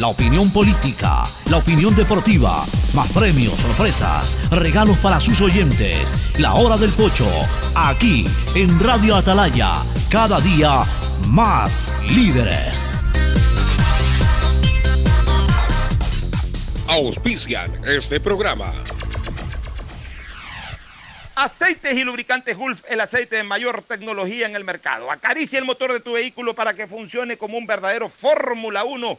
la opinión política, la opinión deportiva, más premios, sorpresas, regalos para sus oyentes. La hora del pocho, aquí en Radio Atalaya, cada día más líderes. Auspician este programa. Aceites y lubricantes Gulf, el aceite de mayor tecnología en el mercado. Acaricia el motor de tu vehículo para que funcione como un verdadero Fórmula 1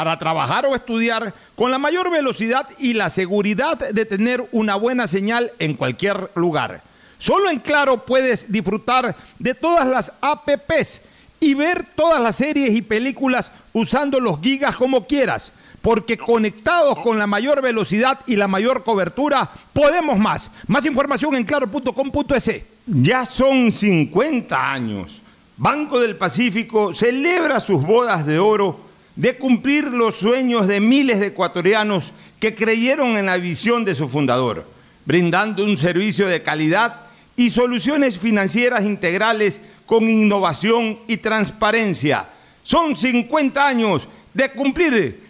para trabajar o estudiar con la mayor velocidad y la seguridad de tener una buena señal en cualquier lugar. Solo en Claro puedes disfrutar de todas las APPs y ver todas las series y películas usando los gigas como quieras, porque conectados con la mayor velocidad y la mayor cobertura, podemos más. Más información en claro.com.es. Ya son 50 años. Banco del Pacífico celebra sus bodas de oro de cumplir los sueños de miles de ecuatorianos que creyeron en la visión de su fundador, brindando un servicio de calidad y soluciones financieras integrales con innovación y transparencia. Son 50 años de cumplir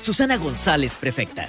Susana González, prefecta.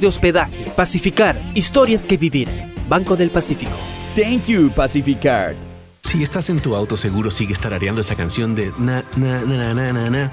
de hospedaje. Pacificar, historias que vivir. Banco del Pacífico. Thank you, Pacificard. Si estás en tu auto, seguro sigues tarareando esa canción de na, na, na, na, na, na,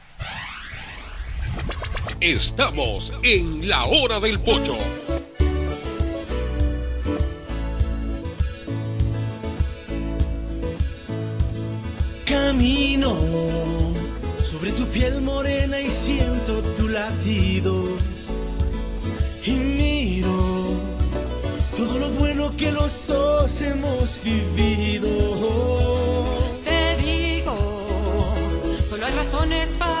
Estamos en la hora del pocho. Camino sobre tu piel morena y siento tu latido. Y miro todo lo bueno que los dos hemos vivido. Te digo, solo hay razones para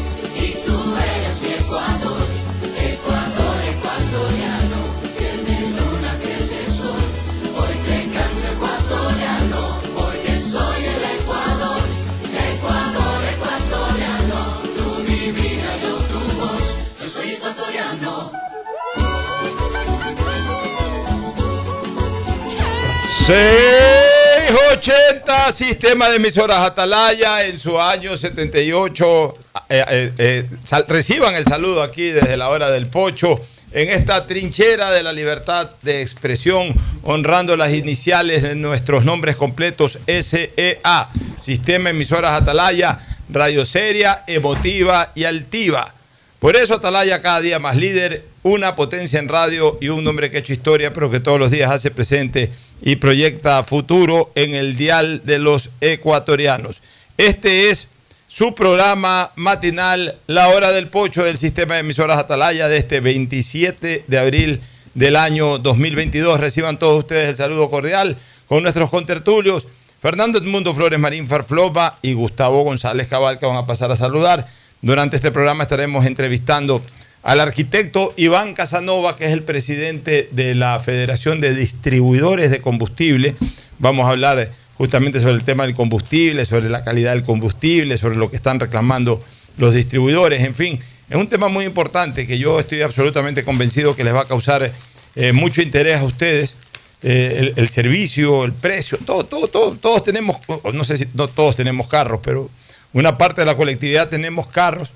680, sistema de emisoras Atalaya en su año 78. Eh, eh, eh, reciban el saludo aquí desde la hora del pocho en esta trinchera de la libertad de expresión, honrando las iniciales de nuestros nombres completos SEA, Sistema Emisoras Atalaya, Radio Seria, Emotiva y Altiva. Por eso Atalaya cada día más líder, una potencia en radio y un nombre que ha hecho historia, pero que todos los días hace presente y proyecta futuro en el dial de los ecuatorianos. Este es su programa matinal, La Hora del Pocho del sistema de emisoras Atalaya de este 27 de abril del año 2022. Reciban todos ustedes el saludo cordial con nuestros contertulios, Fernando Edmundo Flores Marín Farfloma y Gustavo González Cabal, que van a pasar a saludar. Durante este programa estaremos entrevistando al arquitecto Iván Casanova, que es el presidente de la Federación de Distribuidores de Combustible. Vamos a hablar justamente sobre el tema del combustible, sobre la calidad del combustible, sobre lo que están reclamando los distribuidores, en fin. Es un tema muy importante que yo estoy absolutamente convencido que les va a causar eh, mucho interés a ustedes. Eh, el, servicio, el precio, todo, todo, todo, todos tenemos, no sé si no todos tenemos carros, pero una parte de la colectividad tenemos carros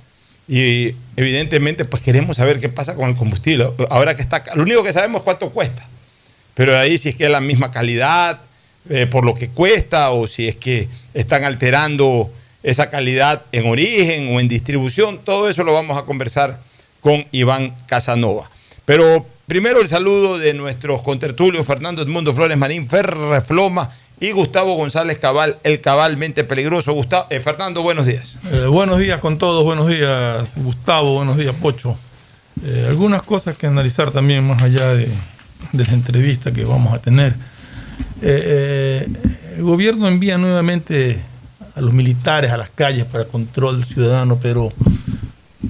y evidentemente pues queremos saber qué pasa con el combustible. Ahora que está, lo único que sabemos es cuánto cuesta, pero ahí si es que es la misma calidad, eh, por lo que cuesta, o si es que están alterando esa calidad en origen o en distribución, todo eso lo vamos a conversar con Iván Casanova. Pero primero el saludo de nuestros contertulios Fernando Edmundo Flores Marín, Ferre Floma y Gustavo González Cabal, el cabalmente peligroso. Gustavo, eh, Fernando, buenos días. Eh, buenos días con todos, buenos días Gustavo, buenos días Pocho. Eh, algunas cosas que analizar también más allá de, la entrevista que vamos a tener. El gobierno envía nuevamente a los militares a las calles para control ciudadano, pero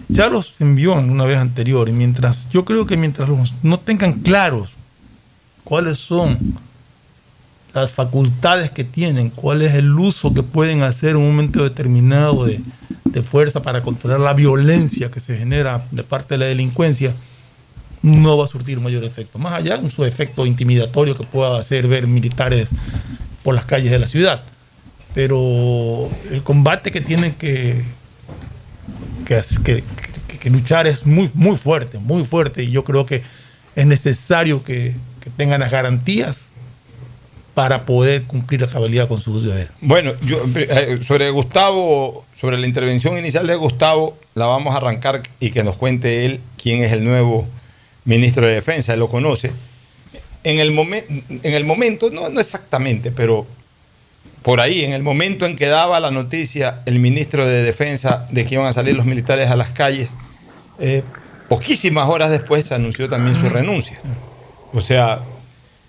ya los envió en una vez anterior y mientras yo creo que mientras los- no tengan claros cuáles son las facultades que tienen, cuál es el uso que pueden hacer en un momento determinado de, de fuerza para controlar la violencia que se genera de parte de la delincuencia, no va a surtir mayor efecto. Más allá de su efecto intimidatorio que pueda hacer ver militares por las calles de la ciudad. Pero el combate que tienen que, que, que- que- luchar es muy, muy fuerte, muy fuerte. Y yo creo que es necesario que, que tengan las garantías para poder cumplir la cabalidad con sus deberes. Bueno, yo, eh, sobre Gustavo, sobre la intervención inicial de Gustavo, la vamos a arrancar y que nos cuente él quién es el nuevo ministro de Defensa, él lo conoce. En el, momen- en el momento, no, no exactamente, pero por ahí, en el momento en que daba la noticia el ministro de Defensa de que iban a salir los militares a las calles, eh, poquísimas horas después se anunció también su renuncia. O sea,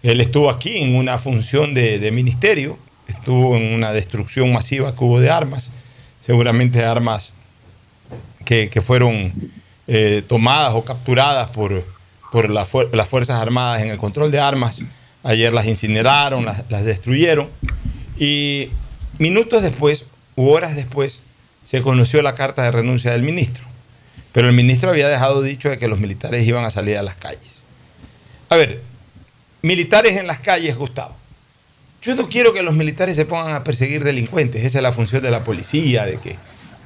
él estuvo aquí en una función de, ministerio, estuvo en una destrucción masiva que hubo de armas, seguramente armas que, fueron eh, tomadas o capturadas por, por las Fuerzas Armadas en el control de armas. Ayer las incineraron, las, las destruyeron. Y minutos después, u horas después, se conoció la carta de renuncia del ministro. Pero el ministro había dejado dicho de que los militares iban a salir a las calles. A ver, militares en las calles, Gustavo. Yo no quiero que los militares se pongan a perseguir delincuentes. Esa es la función de la policía, de que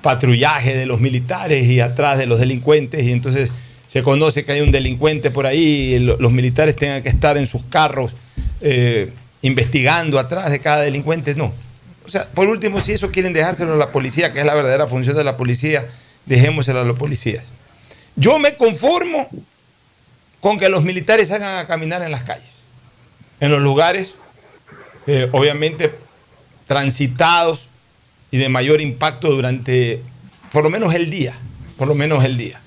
patrullaje de los militares y atrás de los delincuentes y entonces se conoce que hay un delincuente por ahí y lo- los militares tengan que estar en sus carros eh, investigando atrás de cada delincuente, no. O sea, por último, si eso quieren dejárselo a la policía, que es la verdadera función de la policía, dejémoselo a los policías. Yo me conformo con que los militares salgan a caminar en las calles, en los lugares, eh, obviamente, transitados y de mayor impacto durante por lo menos el día, por lo menos el día.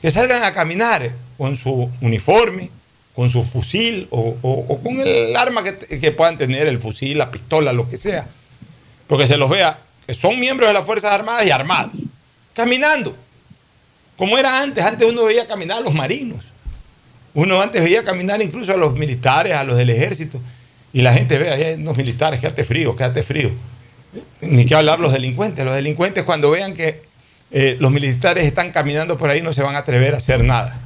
Que salgan a caminar con su uniforme, con su fusil o, con el arma que, que puedan tener, el fusil, la pistola, lo que sea. Porque se los vea que son miembros de las Fuerzas Armadas y armados, caminando. Como era antes, antes uno veía caminar a los marinos. Uno antes veía caminar incluso a los militares, a los del ejército. Y la gente ve, ahí unos militares, quédate frío, quédate frío. Ni que hablar los delincuentes. Los delincuentes cuando vean que eh, los militares están caminando por ahí no se van a atrever a hacer nada.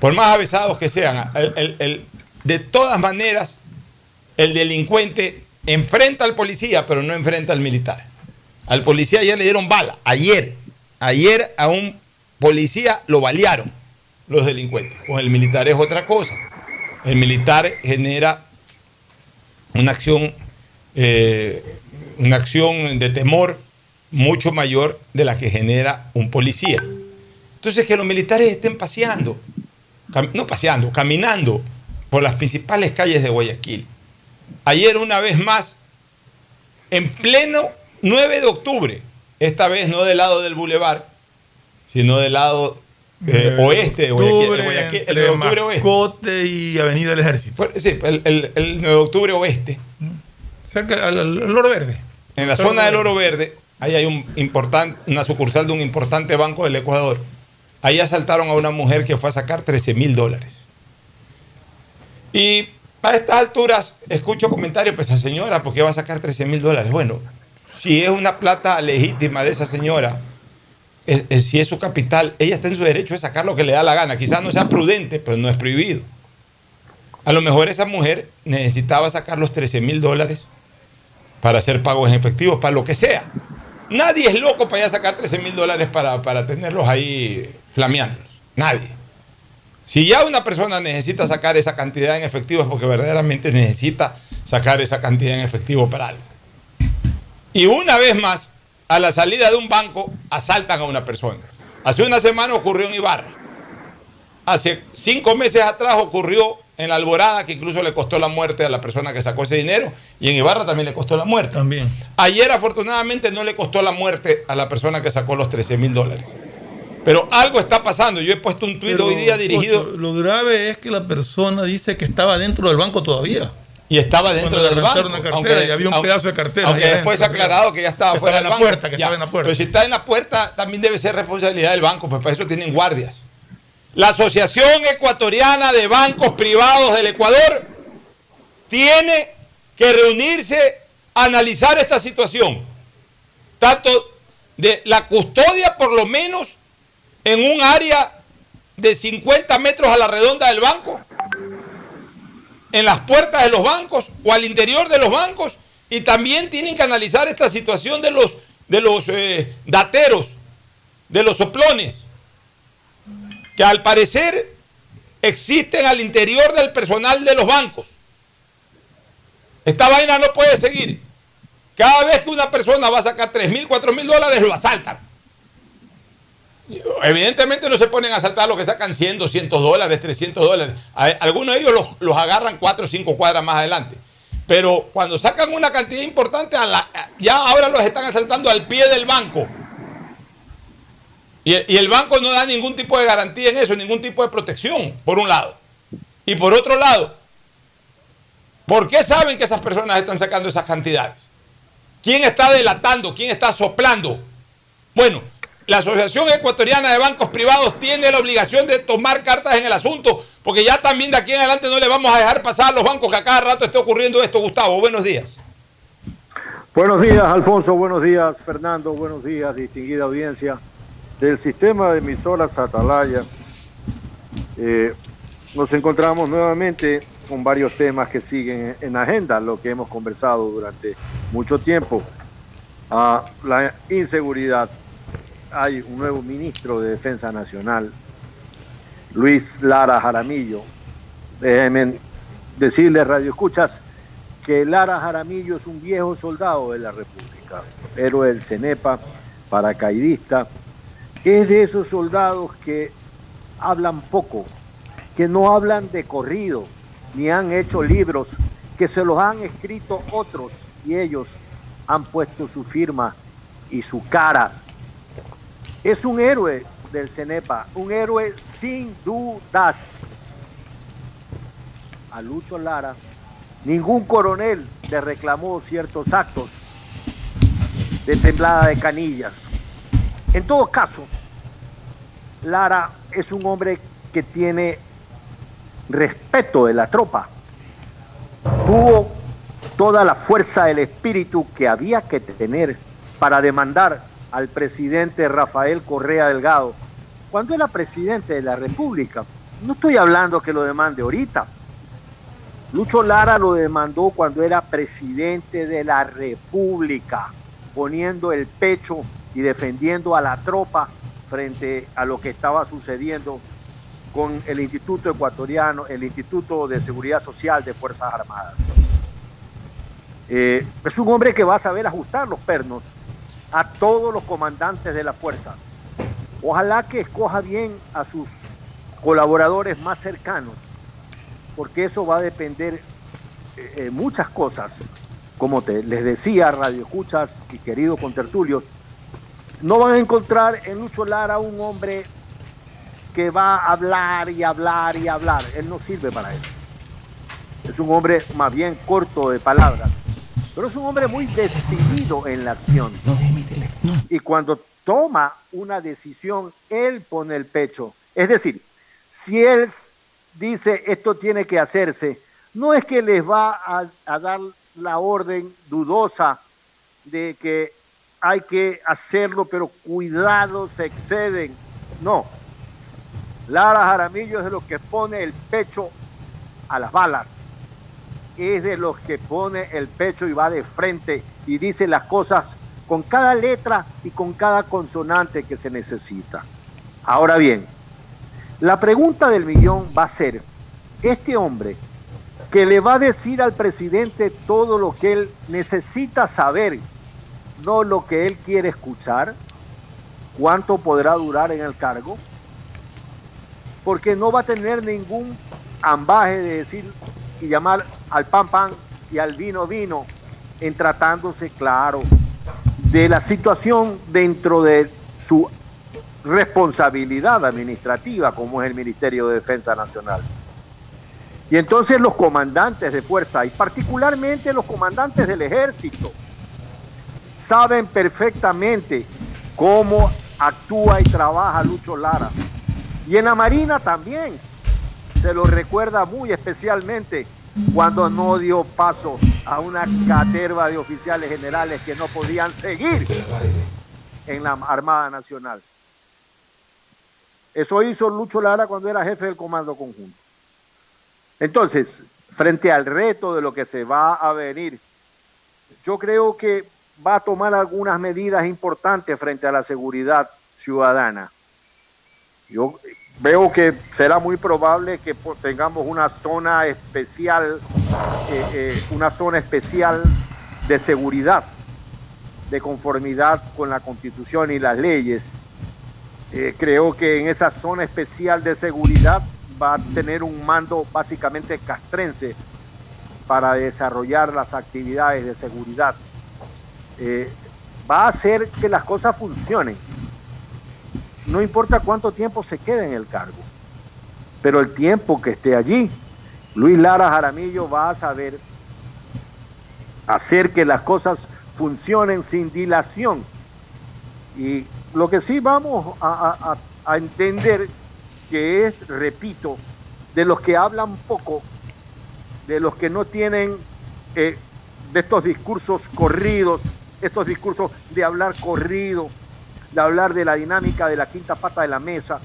Por más avesados que sean, de todas maneras, el delincuente enfrenta al policía, pero no enfrenta al militar. Al policía ayer le dieron bala, ayer. Ayer a un policía lo balearon los delincuentes. Con el militar es otra cosa. El militar genera una acción, eh, una acción de temor mucho mayor de la que genera un policía. Entonces que los militares estén paseando, no paseando, caminando por las principales calles de Guayaquil. Ayer una vez más, en pleno 9 de octubre, esta vez no del lado del bulevar, sino del lado eh, oeste de Guayaquil, el, Guayaquil- el 9 de octubre oeste. Y Avenida del Ejército. Sí, el, el- el 9 de octubre oeste. Cerca al, Oro Verde. En la zona del. Oro Verde, ahí hay un importante, una sucursal de un importante banco del Ecuador. Ahí asaltaron a una mujer que fue a sacar 13 mil dólares. Y a estas alturas escucho comentarios, pues esa señora, ¿por qué va a sacar 13 mil dólares? Bueno, si es una plata legítima de esa señora, si es su capital, ella está en su derecho de sacar lo que le da la gana. Quizás no sea prudente, pero no es prohibido. A lo mejor esa mujer necesitaba sacar los 13 mil dólares para hacer pagos en efectivo, para lo que sea. Nadie es loco para ir sacar 13 mil dólares para, para tenerlos ahí flameándolos. Nadie. Si ya una persona necesita sacar esa cantidad en efectivo es porque verdaderamente necesita sacar esa cantidad en efectivo para algo. Y una vez más, a la salida de un banco, asaltan a una persona. Hace una semana ocurrió en Ibarra. Hace cinco meses atrás ocurrió en la Alborada, que incluso le costó la muerte a la persona que sacó ese dinero. Y en Ibarra también le costó la muerte. También. Ayer, afortunadamente, no le costó la muerte a la persona que sacó los 13 mil dólares. Pero algo está pasando. Yo he puesto un tuit hoy día dirigido. Lo grave es que la persona dice que estaba dentro del banco todavía. Y estaba dentro del banco. cartera y había un pedazo de cartera Aunque después se ha adentro. aclarado que ya estaba Que fuera estaba del banco. puerta, que estaba en la puerta. Pero si está en la puerta, también debe ser responsabilidad del banco, pues para eso tienen guardias. La Asociación Ecuatoriana de Bancos Privados del Ecuador tiene que reunirse a analizar esta situación. Tanto de la custodia, por lo menos, en un área de 50 metros a la redonda del banco, en las puertas de los bancos o al interior de los bancos, y también tienen que analizar esta situación de los, de los eh, dateros, de los soplones, que al parecer existen al interior del personal de los bancos. Esta vaina no puede seguir. Cada vez que una persona va a sacar 3 mil, 4 mil dólares, lo asaltan. Evidentemente no se ponen a asaltar los que sacan 100, 200 dólares, 300 dólares. Algunos de ellos los, los agarran 4 o 5 cuadras más adelante. Pero cuando sacan una cantidad importante, a la- ya ahora los están asaltando al pie del banco. Y el banco no da ningún tipo de garantía en eso, ningún tipo de protección, por un lado. Y por otro lado, ¿por qué saben que esas personas están sacando esas cantidades? ¿Quién está delatando? ¿Quién está soplando? Bueno, la Asociación Ecuatoriana de Bancos Privados tiene la obligación de tomar cartas en el asunto, porque ya también de aquí en adelante no le vamos a dejar pasar a los bancos que a cada rato esté ocurriendo esto. Gustavo, buenos días. Buenos días, Alfonso. Buenos días, Fernando. Buenos días, distinguida audiencia del sistema de emisoras Atalaya. Eh, nos encontramos nuevamente con varios temas que siguen en agenda, lo que hemos conversado durante mucho tiempo. a la inseguridad, hay un nuevo ministro de Defensa Nacional, Luis Lara Jaramillo. Déjenme decirle, Radio Escuchas, que Lara Jaramillo es un viejo soldado de la República, héroe del CENEPA, paracaidista. Es de esos soldados que hablan poco, que no hablan de corrido, ni han hecho libros, que se los han escrito otros y ellos han puesto su firma y su cara. Es un héroe del CENEPA, un héroe sin dudas. A Lucho Lara, ningún coronel le reclamó ciertos actos de temblada de canillas. En todo caso, Lara es un hombre que tiene respeto de la tropa. Tuvo toda la fuerza del espíritu que había que tener para demandar al presidente Rafael Correa Delgado cuando era presidente de la República. No estoy hablando que lo demande ahorita. Lucho Lara lo demandó cuando era presidente de la República, poniendo el pecho y defendiendo a la tropa frente a lo que estaba sucediendo con el Instituto Ecuatoriano, el Instituto de Seguridad Social de Fuerzas Armadas. Eh, es un hombre que va a saber ajustar los pernos a todos los comandantes de la fuerza. Ojalá que escoja bien a sus colaboradores más cercanos, porque eso va a depender eh, muchas cosas. Como te, les decía, Radio Escuchas y queridos contertulios, no van a encontrar en Lucho Lara un hombre que va a hablar y hablar y hablar. Él no sirve para eso. Es un hombre más bien corto de palabras pero es un hombre muy decidido en la acción. Y cuando toma una decisión, él pone el pecho. Es decir, si él dice esto tiene que hacerse, no es que les va a, a dar la orden dudosa de que hay que hacerlo, pero cuidado, se exceden. No. Lara Jaramillo es de los que pone el pecho a las balas es de los que pone el pecho y va de frente y dice las cosas con cada letra y con cada consonante que se necesita. Ahora bien, la pregunta del millón va a ser, este hombre que le va a decir al presidente todo lo que él necesita saber, no lo que él quiere escuchar, cuánto podrá durar en el cargo, porque no va a tener ningún ambaje de decir y llamar al pan pan y al vino vino, en tratándose, claro, de la situación dentro de su responsabilidad administrativa, como es el Ministerio de Defensa Nacional. Y entonces los comandantes de fuerza, y particularmente los comandantes del ejército, saben perfectamente cómo actúa y trabaja Lucho Lara. Y en la Marina también, se lo recuerda muy especialmente cuando no dio paso a una caterva de oficiales generales que no podían seguir en la Armada Nacional. Eso hizo Lucho Lara cuando era jefe del Comando Conjunto. Entonces, frente al reto de lo que se va a venir, yo creo que va a tomar algunas medidas importantes frente a la seguridad ciudadana. Yo veo que será muy probable que tengamos una zona especial, eh, eh, una zona especial de seguridad, de conformidad con la constitución y las leyes. Eh, creo que en esa zona especial de seguridad va a tener un mando básicamente castrense para desarrollar las actividades de seguridad. va a hacer que las cosas funcionen no importa cuánto tiempo se quede en el cargo, pero el tiempo que esté allí, Luis Lara Jaramillo va a saber hacer que las cosas funcionen sin dilación. Y lo que sí vamos a, entender que es, repito, de los que hablan poco, de los que no tienen eh, de estos discursos corridos, estos discursos de hablar corrido, de hablar de la dinámica de la quinta pata de la mesa.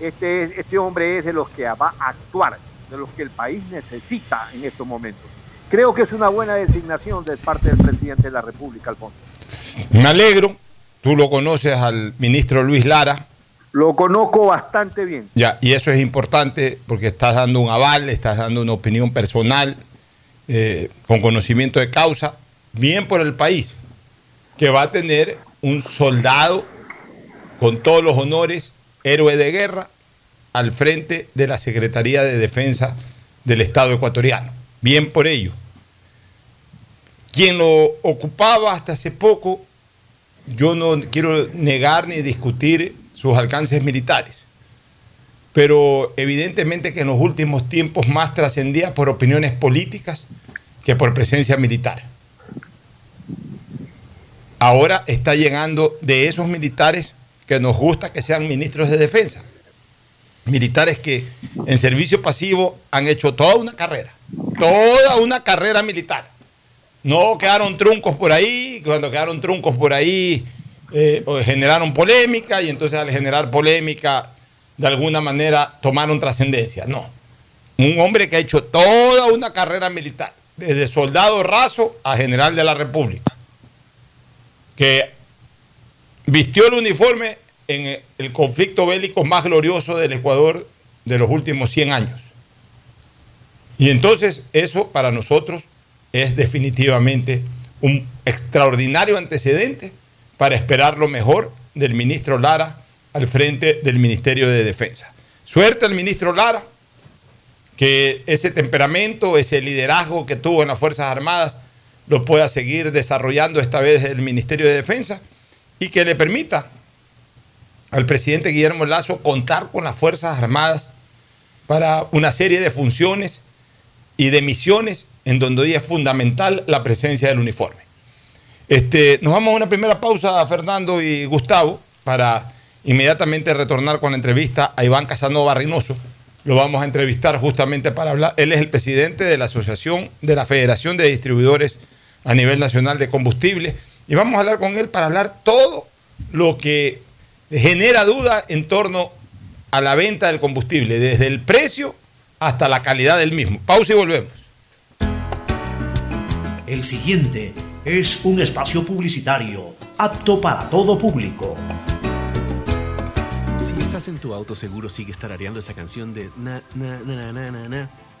Este, este hombre es de los que va a actuar, de los que el país necesita en estos momentos. Creo que es una buena designación de parte del presidente de la República, Alfonso. Me alegro, tú lo conoces al ministro Luis Lara. Lo conozco bastante bien. Ya, y eso es importante porque estás dando un aval, estás dando una opinión personal, eh, con conocimiento de causa, bien por el país, que va a tener un soldado con todos los honores, héroe de guerra, al frente de la Secretaría de Defensa del Estado ecuatoriano. Bien por ello. Quien lo ocupaba hasta hace poco, yo no quiero negar ni discutir sus alcances militares, pero evidentemente que en los últimos tiempos más trascendía por opiniones políticas que por presencia militar. Ahora está llegando de esos militares que nos gusta que sean ministros de defensa. Militares que en servicio pasivo han hecho toda una carrera, toda una carrera militar. No quedaron truncos por ahí, cuando quedaron truncos por ahí eh, pues generaron polémica y entonces al generar polémica de alguna manera tomaron trascendencia. No, un hombre que ha hecho toda una carrera militar, desde soldado raso a general de la República, que vistió el uniforme en el conflicto bélico más glorioso del Ecuador de los últimos 100 años. Y entonces eso para nosotros es definitivamente un extraordinario antecedente para esperar lo mejor del ministro Lara al frente del Ministerio de Defensa. Suerte al ministro Lara, que ese temperamento, ese liderazgo que tuvo en las Fuerzas Armadas, lo pueda seguir desarrollando esta vez el Ministerio de Defensa y que le permita al presidente Guillermo Lazo contar con las Fuerzas Armadas para una serie de funciones y de misiones en donde hoy es fundamental la presencia del uniforme. Este, nos vamos a una primera pausa, Fernando y Gustavo, para inmediatamente retornar con la entrevista a Iván Casanova Reynoso. Lo vamos a entrevistar justamente para hablar. Él es el presidente de la Asociación de la Federación de Distribuidores a nivel nacional de combustible. Y vamos a hablar con él para hablar todo lo que genera duda en torno a la venta del combustible, desde el precio hasta la calidad del mismo. Pausa y volvemos. El siguiente es un espacio publicitario apto para todo público. Si estás en tu auto, seguro sigues tarareando esa canción de na, na, na, na, na, na,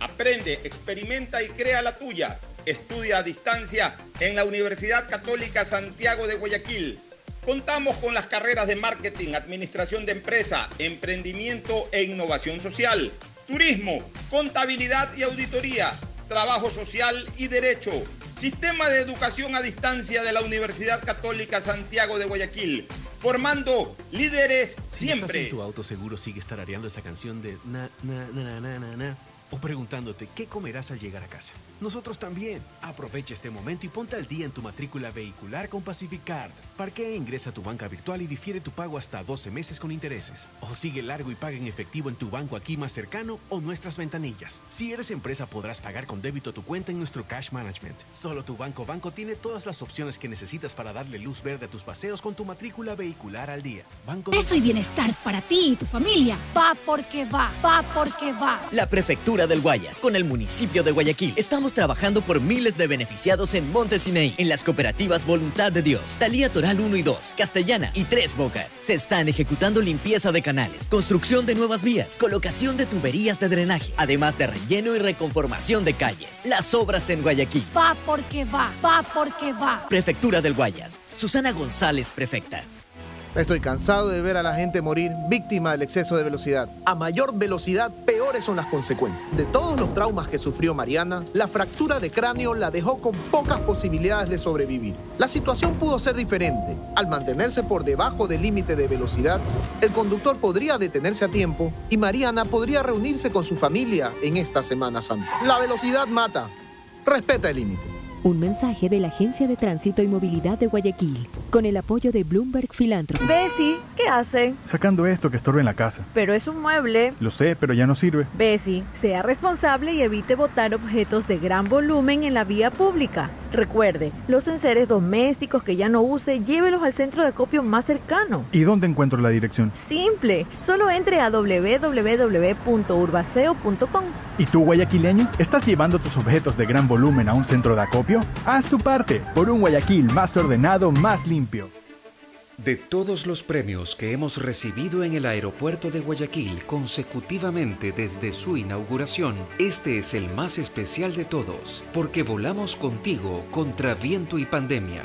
Aprende, experimenta y crea la tuya. Estudia a distancia en la Universidad Católica Santiago de Guayaquil. Contamos con las carreras de marketing, administración de empresa, emprendimiento e innovación social, turismo, contabilidad y auditoría, trabajo social y derecho. Sistema de educación a distancia de la Universidad Católica Santiago de Guayaquil, formando líderes Si siempre. estás en tu auto, seguro sigues tarareando esa canción de na, na, na, na, na, na, o preguntándote qué comerás al llegar a casa. Nosotros también. Aprovecha este momento y ponte al día en tu matrícula vehicular con Pacificard. Parquea e ingresa a tu banca virtual y difiere tu pago hasta 12 meses con intereses. O sigue largo y paga en efectivo en tu banco aquí más cercano o nuestras ventanillas. Si eres empresa podrás pagar con débito tu cuenta en nuestro cash management. Solo tu banco banco tiene todas las opciones que necesitas para darle luz verde a tus paseos con tu matrícula vehicular al día. Banco Eso y bienestar para ti y tu familia. Va porque va, va porque va. La Prefectura del Guayas, con el municipio de Guayaquil, estamos trabajando por miles de beneficiados en Montesinei, en las cooperativas Voluntad de Dios, Talía Toral 1 y 2, Castellana y Tres Bocas. Se están ejecutando limpieza de canales, construcción de nuevas vías, colocación de tuberías de drenaje, además de relleno y reconformación de calles. Las obras en Guayaquil. Va porque va, va porque va. Prefectura del Guayas. Susana González, prefecta. Estoy cansado de ver a la gente morir víctima del exceso de velocidad. A mayor velocidad, peores son las consecuencias. De todos los traumas que sufrió Mariana, la fractura de cráneo la dejó con pocas posibilidades de sobrevivir. La situación pudo ser diferente. Al mantenerse por debajo del límite de velocidad, el conductor podría detenerse a tiempo y Mariana podría reunirse con su familia en esta Semana Santa. La velocidad mata. Respeta el límite. Un mensaje de la Agencia de Tránsito y Movilidad de Guayaquil, con el apoyo de Bloomberg Philanthropy. Bessie, ¿qué hace? Sacando esto que estorba en la casa. Pero es un mueble. Lo sé, pero ya no sirve. Bessie, sea responsable y evite botar objetos de gran volumen en la vía pública. Recuerde, los enseres domésticos que ya no use, llévelos al centro de acopio más cercano. ¿Y dónde encuentro la dirección? Simple, solo entre a www.urbaceo.com. ¿Y tú, guayaquileño? ¿Estás llevando tus objetos de gran volumen a un centro de acopio? Haz tu parte por un Guayaquil más ordenado, más limpio. De todos los premios que hemos recibido en el aeropuerto de Guayaquil consecutivamente desde su inauguración, este es el más especial de todos, porque volamos contigo contra viento y pandemia.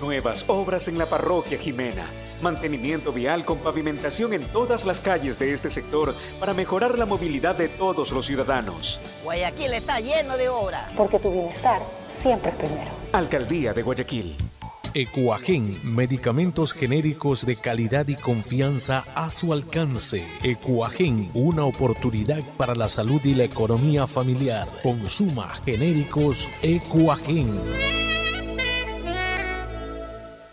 Nuevas obras en la parroquia Jimena. Mantenimiento vial con pavimentación en todas las calles de este sector para mejorar la movilidad de todos los ciudadanos. Guayaquil está lleno de obras. Porque tu bienestar siempre es primero. Alcaldía de Guayaquil. Ecuagen, medicamentos genéricos de calidad y confianza a su alcance. Ecuagen, una oportunidad para la salud y la economía familiar. Consuma genéricos Ecuagen.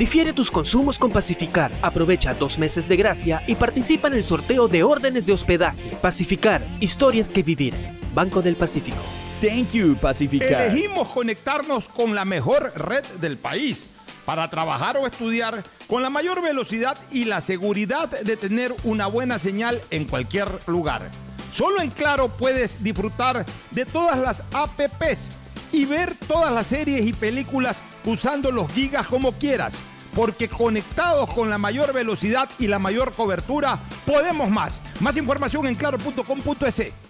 Difiere tus consumos con Pacificar. Aprovecha dos meses de gracia y participa en el sorteo de órdenes de hospedaje. Pacificar, historias que vivir. Banco del Pacífico. Thank you, Pacificar. Elegimos conectarnos con la mejor red del país para trabajar o estudiar con la mayor velocidad y la seguridad de tener una buena señal en cualquier lugar. Solo en Claro puedes disfrutar de todas las APPs y ver todas las series y películas usando los gigas como quieras. Porque conectados con la mayor velocidad y la mayor cobertura, podemos más. Más información en claro.com.es.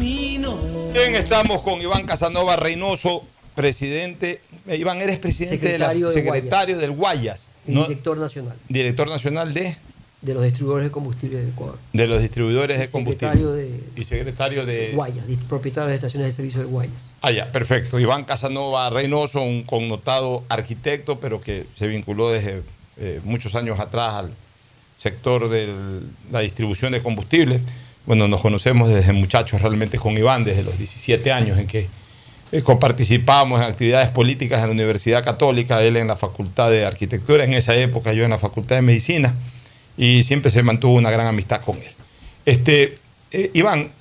Camino. Bien, estamos con Iván Casanova Reynoso, presidente. eh, Iván, eres presidente Secretario de de la, secretario del Guayas. y ¿no? director nacional Director nacional de, de los distribuidores de combustible del Ecuador. de los distribuidores de combustible. de y secretario de. Guayas, propietario de estaciones de servicio del Guayas. Ah, ya, perfecto. Iván Casanova Reynoso, un connotado arquitecto, pero que se vinculó desde eh, muchos años atrás al sector de la distribución de combustible. Bueno, nos conocemos desde muchachos realmente con Iván, desde los 17 años en que eh, participábamos en actividades políticas en la Universidad Católica, él en la Facultad de Arquitectura, en esa época yo en la Facultad de Medicina, y siempre se mantuvo una gran amistad con él. Este, eh, Iván,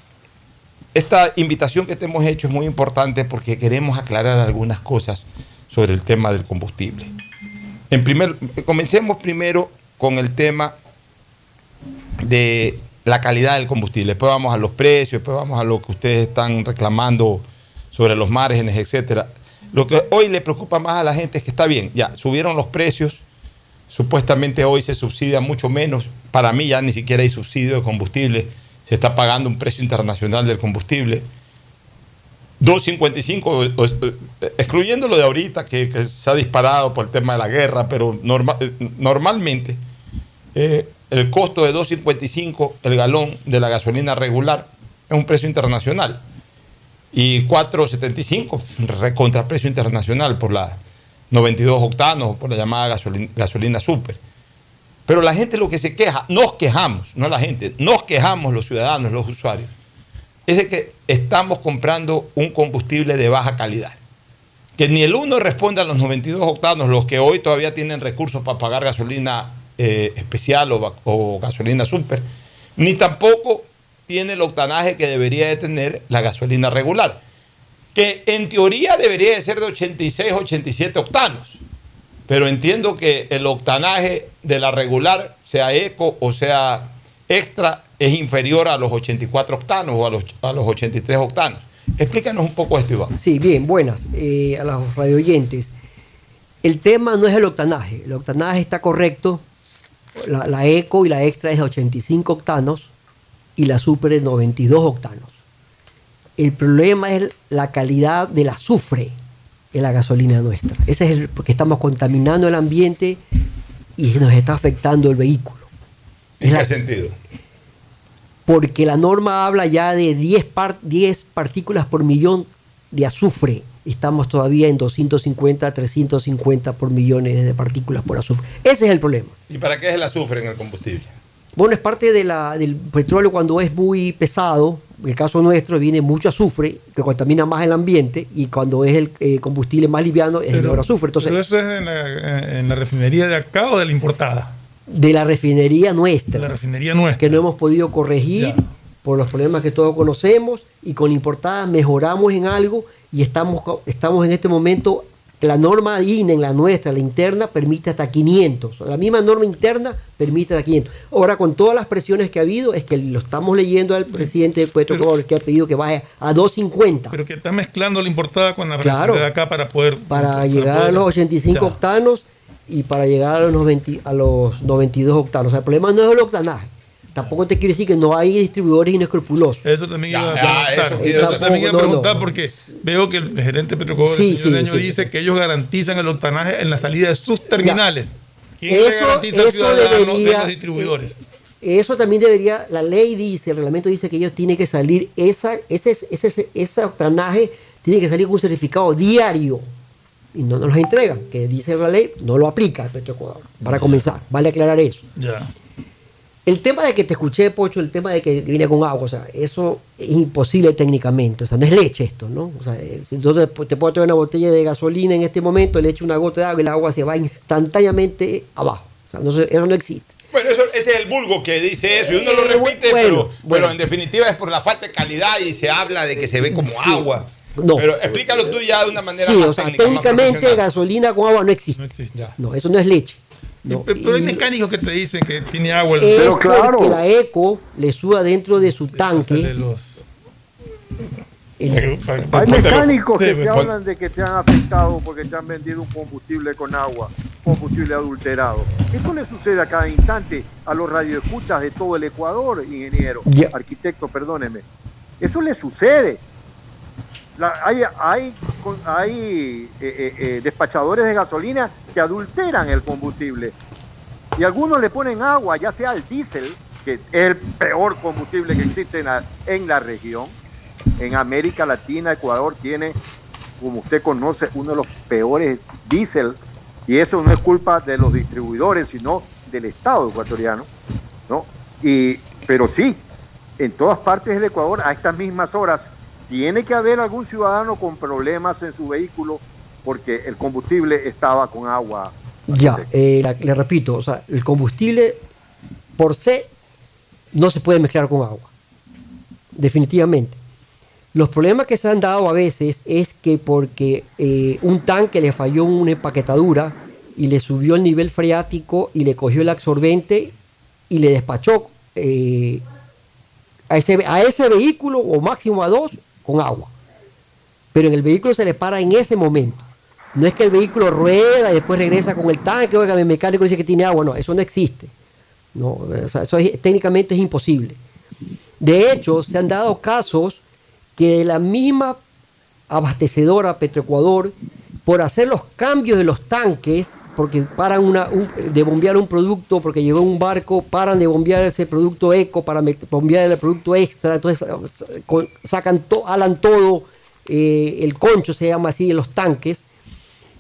esta invitación que te hemos hecho es muy importante porque queremos aclarar algunas cosas sobre el tema del combustible. En primer, comencemos primero con el tema de la calidad del combustible. Después vamos a los precios, después vamos a lo que ustedes están reclamando sobre los márgenes, etcétera. Lo que hoy le preocupa más a la gente es que está bien, ya subieron los precios, supuestamente hoy se subsidia mucho menos. Para mí ya ni siquiera hay subsidio de combustible, se está pagando un precio internacional del combustible. 2.55, o- o- excluyendo lo de ahorita que, se ha disparado por el tema de la guerra, pero eh, normalmente eh, el costo de 2.55 el galón de la gasolina regular es un precio internacional y 4.75 recontra precio internacional por la 92 octanos o por la llamada gasolina, gasolina super. Pero la gente lo que se queja, nos quejamos, no la gente, nos quejamos los ciudadanos, los usuarios, es de que estamos comprando un combustible de baja calidad. Que ni el uno responde a los 92 octanos, los que hoy todavía tienen recursos para pagar gasolina eh, especial o, gasolina super, ni tampoco tiene el octanaje que debería de tener la gasolina regular, que en teoría debería de ser de 86, 87 octanos. pero entiendo que el octanaje de la regular, sea eco o sea extra, es inferior a los 84 octanos o a los, a los 83 octanos. Explícanos un poco esto, Iván. Sí, bien, buenas. Eh, a los radioyentes. El tema no es el octanaje. El octanaje está correcto. La, la eco y la extra es de 85 octanos y la super es 92 octanos. El problema es la calidad del azufre en la gasolina nuestra. Ese es el, porque estamos contaminando el ambiente y nos está afectando el vehículo. ¿En qué sentido? Porque la norma habla ya de 10, par- 10 partículas por millón de azufre. Estamos todavía en 250, 350 por millones de partículas por azufre. Ese es el problema. ¿Y para qué es el azufre en el combustible? Bueno, es parte de la- del petróleo cuando es muy pesado. En el caso nuestro viene mucho azufre que contamina más el ambiente y cuando es el eh, combustible más liviano es el menor azufre. Entonces, ¿Pero eso es en la, en la refinería de acá o de la importada? de la refinería nuestra. La refinería nuestra. Que no hemos podido corregir por los problemas que todos conocemos y con la importada mejoramos en algo y estamos, estamos en este momento, la norma INE, en la nuestra, la interna, permite hasta 500. La misma norma interna permite hasta 500. Ahora, con todas las presiones que ha habido, es que lo estamos leyendo al presidente de Petrobras que ha pedido que baje a 250 Pero que está mezclando la importada con la Claro. de acá para poder... para llegar a los 85 octanos y para llegar a los, 90 a los 92 octanos. O sea, el problema no es el octanaje. Tampoco te quiere decir que no hay distribuidores inescrupulosos. Eso también iba a preguntar. eso, Eso tampoco, también iba a no, no. preguntar porque veo que el gerente Petrocobras, Sí, el señor sí, dice que ellos garantizan el octanaje en la salida de sus terminales. ¿Quién Eso- le garantiza eso ciudadano de debería- los distribuidores? Eso también debería, la ley dice, el reglamento dice que ellos tienen que salir, esa, ese, ese, ese octanaje tiene que salir con un certificado diario. Y no nos lo entregan, que dice la ley, no lo aplica el Petroecuador. Para comenzar, vale aclarar eso. Ya. El tema de que te escuché, Pocho, el tema de que viene con agua, o sea, eso es imposible técnicamente, o sea, no es leche esto, ¿no? O sea, eh, si yo te, te puedo traer una botella de gasolina en este momento, le echo una gota de agua y el agua se va instantáneamente abajo. O sea, no eso no existe. Bueno, eso, ese es el vulgo que dice eso y uno lo Eh, repite, bueno, pero, bueno. pero en definitiva es por la falta de calidad y se habla de que se ve como Sí. agua. No. Pero explícalo tú ya de una manera Sí, más o sea, técnica, técnicamente gasolina con agua no existe. No, eso no es leche. No, Pero hay mecánicos que te dicen que tiene agua. el- es porque la eco le suba dentro de su tanque. el- Hay mecánicos que Sí, te pues, hablan de que te han afectado porque te han vendido un combustible con agua, combustible adulterado. Esto le sucede a cada instante a los radioescuchas de todo el Ecuador, ingeniero, arquitecto, perdóneme. Eso le sucede. Hay hay eh, eh, eh, despachadores de gasolina que adulteran el combustible. Y algunos le ponen agua, ya sea el diésel, que es el peor combustible que existe en la, en la región. En América Latina, Ecuador tiene, como usted conoce, uno de los peores diésel. Y eso no es culpa de los distribuidores, sino del Estado ecuatoriano. ¿no? Y, pero sí, en todas partes del Ecuador, a estas mismas horas, tiene que haber algún ciudadano con problemas en su vehículo porque el combustible estaba con agua. Ya, eh, la- le repito, o sea, el combustible por sí no se puede mezclar con agua. Definitivamente. Los problemas que se han dado a veces es que porque eh, un tanque le falló una empaquetadura y le subió el nivel freático y le cogió el absorbente y le despachó eh, a, ese, a ese vehículo o máximo a dos con agua. Pero en el vehículo se le para en ese momento. No es que el vehículo rueda y después regresa con el tanque, oiga, el mecánico dice que tiene agua. No, eso no existe. No, eso es- técnicamente es imposible. De hecho, se han dado casos que la misma abastecedora Petroecuador, por hacer los cambios de los tanques, porque paran una, un- de bombear un producto, porque llegó un barco, paran de bombear ese producto eco para bombear el producto extra, entonces sacan to, alan todo, eh, el concho se llama así de los tanques,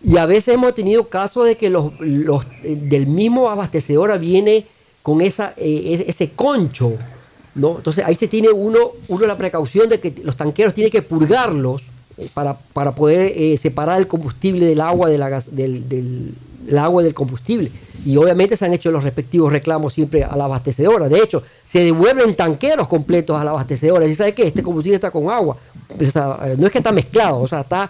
y a veces hemos tenido casos de que los, los, eh, del mismo abastecedora viene con esa, eh, ese concho, ¿no? Entonces ahí se tiene uno, uno la precaución de que los tanqueros tienen que purgarlos para, para poder eh, separar el combustible del agua de la gas- del, del- el agua del combustible. Y obviamente se han hecho los respectivos reclamos siempre a la abastecedora. De hecho, se devuelven tanqueros completos a la abastecedora. Y sabe que este combustible está con agua. Pues está- eh, no es que está mezclado, o sea, está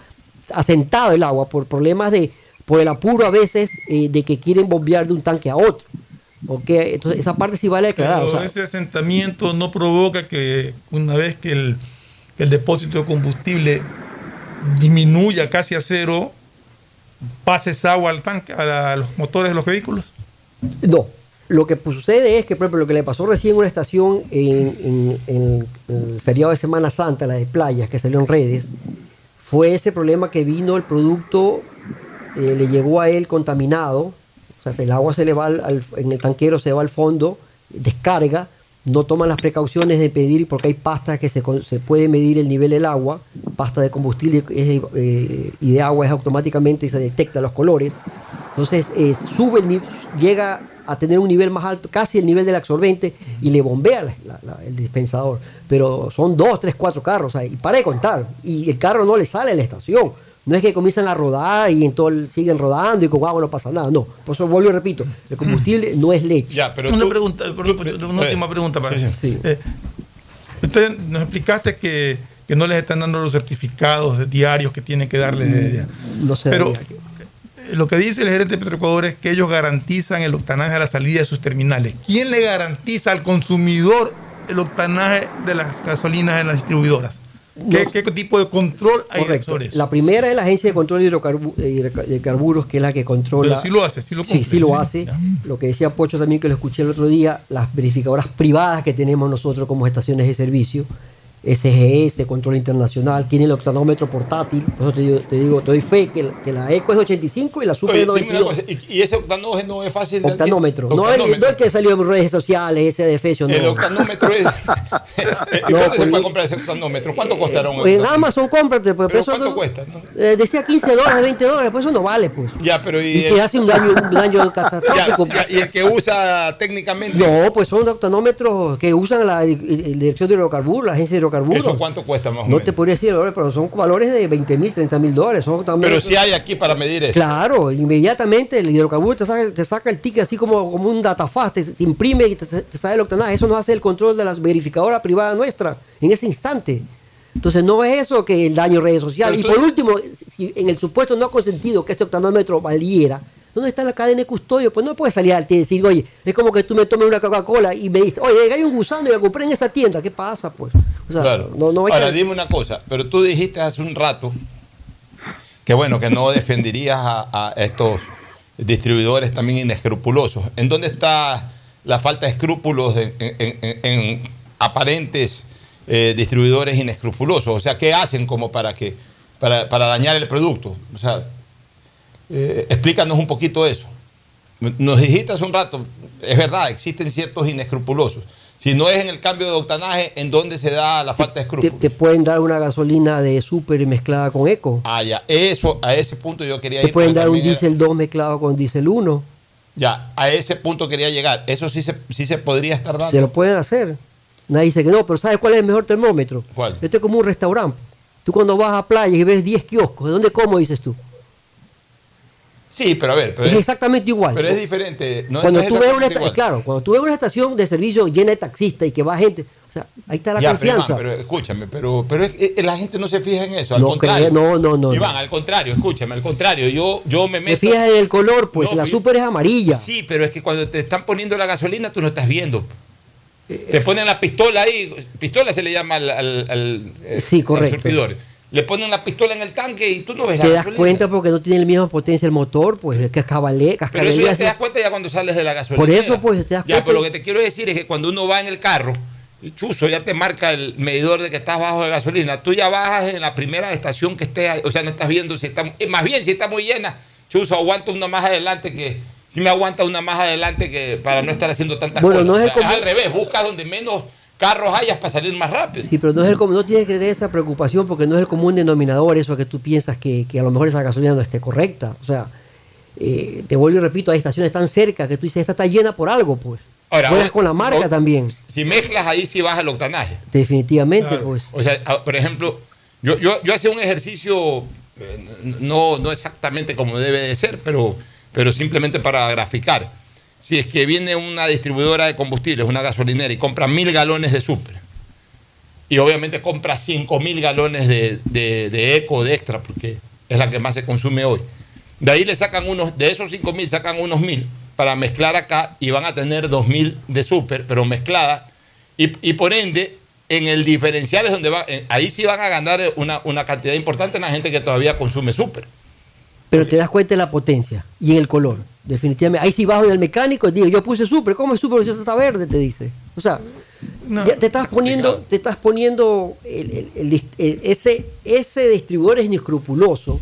asentado el agua por problemas de por el apuro a veces eh, de que quieren bombear de un tanque a otro. ¿ok? Entonces esa parte sí vale aclarar. Pero o sea, ese asentamiento no provoca que una vez que el, que el depósito de combustible disminuya casi a cero, pase esa agua al tanque, a, a los motores de los vehículos. No, lo que sucede es que, por ejemplo, lo que le pasó recién en una estación en el feriado de Semana Santa, la de playas, que salió en redes, fue ese problema que vino el producto, eh, le llegó a él contaminado, o sea, el agua se le va al, al- en el tanquero, se va al fondo, descarga, no toman las precauciones de pedir, porque hay pastas que se, se puede medir el nivel del agua, pasta de combustible eh, y de agua es automáticamente se detecta los colores. Entonces eh, sube el llega a tener un nivel más alto, casi el nivel del absorbente, y le bombea la- el dispensador. Pero son dos, tres, cuatro carros, y para de contar. Y el carro no le sale a la estación. No es que comienzan a rodar y entonces siguen rodando y con agua no pasa nada. No, por eso vuelvo y repito, el combustible no es leche. Ya, pero una tú- pregunta, perdón, una a última ver. pregunta para Sí, sí, Usted nos explicaste que, que no les están dando los certificados diarios que tienen que darles. No sé. Pero eh, lo que dice el gerente de Petroecuador es que ellos garantizan el octanaje a la salida de sus terminales. ¿Quién le garantiza al consumidor el octanaje de las gasolinas en las distribuidoras? ¿Qué, qué tipo de control hay Correcto. sobre eso? La primera es la Agencia de Control de Hidrocarbu- Carburos, que es la que controla. Pero sí lo hace, sí lo Sí, cumple, sí lo sí. hace. Lo que decía Pocho también, que lo escuché el otro día, las verificadoras privadas que tenemos nosotros como estaciones de servicio, SGS, Control Internacional, tiene el octanómetro portátil. Por eso te digo, te, digo, te doy fe que, la- que la ECO es 85 y la Super Oye, es dime una 92. cosa, ¿y, ese octanógeno es fácil de Octanómetro. No el, Octanómetro. no el que salió en redes sociales, ese de Fecio, no. El octanómetro es. ¿Y No, ¿Dónde se pues, puede comprar ese octanómetro? ¿Cuánto costará un En octanómetro? Amazon cómprate, pues, ¿Pero eso cuánto no- cuesta? eh, decía 15 dólares, 20 dólares, pues eso no vale, pues. Ya, pero y, Y te hace un daño, un daño catastrófico. Ya, ya, y el que usa técnicamente. No, pues son octanómetros que usan la, el- el- Dirección de Hidrocarburos, la Agencia de Hidrocarburos. ¿Eso cuánto cuesta más o No menos? te podría decir el valor, pero son valores de 20 mil, 30 mil dólares. Son Pero si hay aquí para medir eso. Claro, inmediatamente el hidrocarburo te saca, te saca el ticket así como, como un datafast, te, te imprime y te, te sale el octanaje. Eso nos hace el control de la verificadora privada nuestra en ese instante. Entonces no es eso que el daño redes sociales. Y por último, si en el supuesto no consentido que este octanómetro valiera, ¿dónde está la cadena de custodio? Pues no puedes salir a ti y decir, oye, es como que tú me tomes una Coca-Cola y me dices, oye, hay un gusano y la compré en esa tienda. ¿Qué pasa? Pues, o sea, Claro. no, no hay Ahora, que- dime una cosa, pero tú dijiste hace un rato que bueno, que no defenderías a, a estos distribuidores también inescrupulosos. ¿En dónde está la falta de escrúpulos en, en- en- en aparentes eh, distribuidores inescrupulosos? O sea, ¿qué hacen como para que para, para dañar el producto? O sea, eh, explícanos un poquito eso. Nos dijiste hace un rato, es verdad, existen ciertos inescrupulosos. Si no es en el cambio de octanaje, ¿en dónde se da la falta de te, escrúpulos? te pueden dar una gasolina de super mezclada con eco. Ah, ya, eso, a ese punto yo quería Te ir. pueden dar un diésel 2 mezclado con diésel 1. Ya, a ese punto quería llegar. Eso sí se, sí se podría estar dando. Se lo pueden hacer. Nadie dice que no, pero ¿sabes cuál es el mejor termómetro? ¿Cuál? Este es como un restaurante. Tú cuando vas a playa y ves 10 kioscos, ¿de dónde como dices tú? Sí, pero a ver, pero es es, exactamente igual. pero es diferente. No, cuando no tú ves una igual. claro, cuando tú ves una estación de servicio llena de taxistas y que va gente, o sea, ahí está la Ya, pero, confianza. Iván, pero escúchame, pero, pero es- es- la gente no se fija en eso, al No contrario. no, no, no, Iván, no. al contrario, escúchame, al contrario, yo, yo me Te meto. fijas en el color, pues No, la pero- super es amarilla. Sí, pero es que cuando te están poniendo la gasolina, tú no estás viendo. Eh, Te ponen la pistola ahí, pistola se le llama al, al, al- eh, Sí, al correcto. surtidor. Le ponen la pistola en el tanque y tú no ves Te la das gasolina. cuenta porque no tiene la misma potencia el motor, pues que es cabalé, Pero eso ya te das cuenta ya cuando sales de la gasolina. Por eso, pues, te das Ya, cuenta. pero lo que te quiero decir es que cuando uno va en el carro, y chuzo, ya te marca el medidor de que estás bajo de gasolina. Tú ya bajas en la primera estación que esté ahí. O sea, no estás viendo si está. Más bien, si está muy llena, chuzo, aguanta una más adelante que. Si me aguanta una más adelante que para no estar haciendo tantas Bueno, cosas. no es O el sea, común- al revés, busca donde menos carros hayas para salir más rápido. Sí, pero no, es el, común- no tienes que tener esa preocupación porque no es el común denominador eso que tú piensas que, que a lo mejor esa gasolina no esté correcta. O sea, eh, te vuelvo y repito, hay estaciones tan cerca que tú dices, esta está llena por algo, pues. Ahora, Juegas con la marca o- también, Si mezclas ahí, sí baja el octanaje. definitivamente, pues. O sea, a- por ejemplo, yo, yo, yo hacía un ejercicio, eh, no, no exactamente como debe de ser, pero, pero simplemente para graficar. Si es que viene una distribuidora de combustibles, una gasolinera, y compra mil galones de super, y obviamente compra cinco mil galones de, eco, de extra, porque es la que más se consume hoy. De ahí le sacan unos, de esos 5 mil sacan unos mil para mezclar acá y van a tener 2 mil de súper, pero mezclada. Y, por ende, en el diferencial es donde va, eh, ahí sí van a ganar una, una cantidad importante en la gente que todavía consume súper. Pero te das cuenta de la potencia y el color, definitivamente. Ahí sí bajo del mecánico y digo, yo puse súper, ¿cómo es súper si está verde? Te dice. O sea, ya te estás poniendo, te estás poniendo el- el- el dist- el- ese, ese distribuidor es inescrupuloso.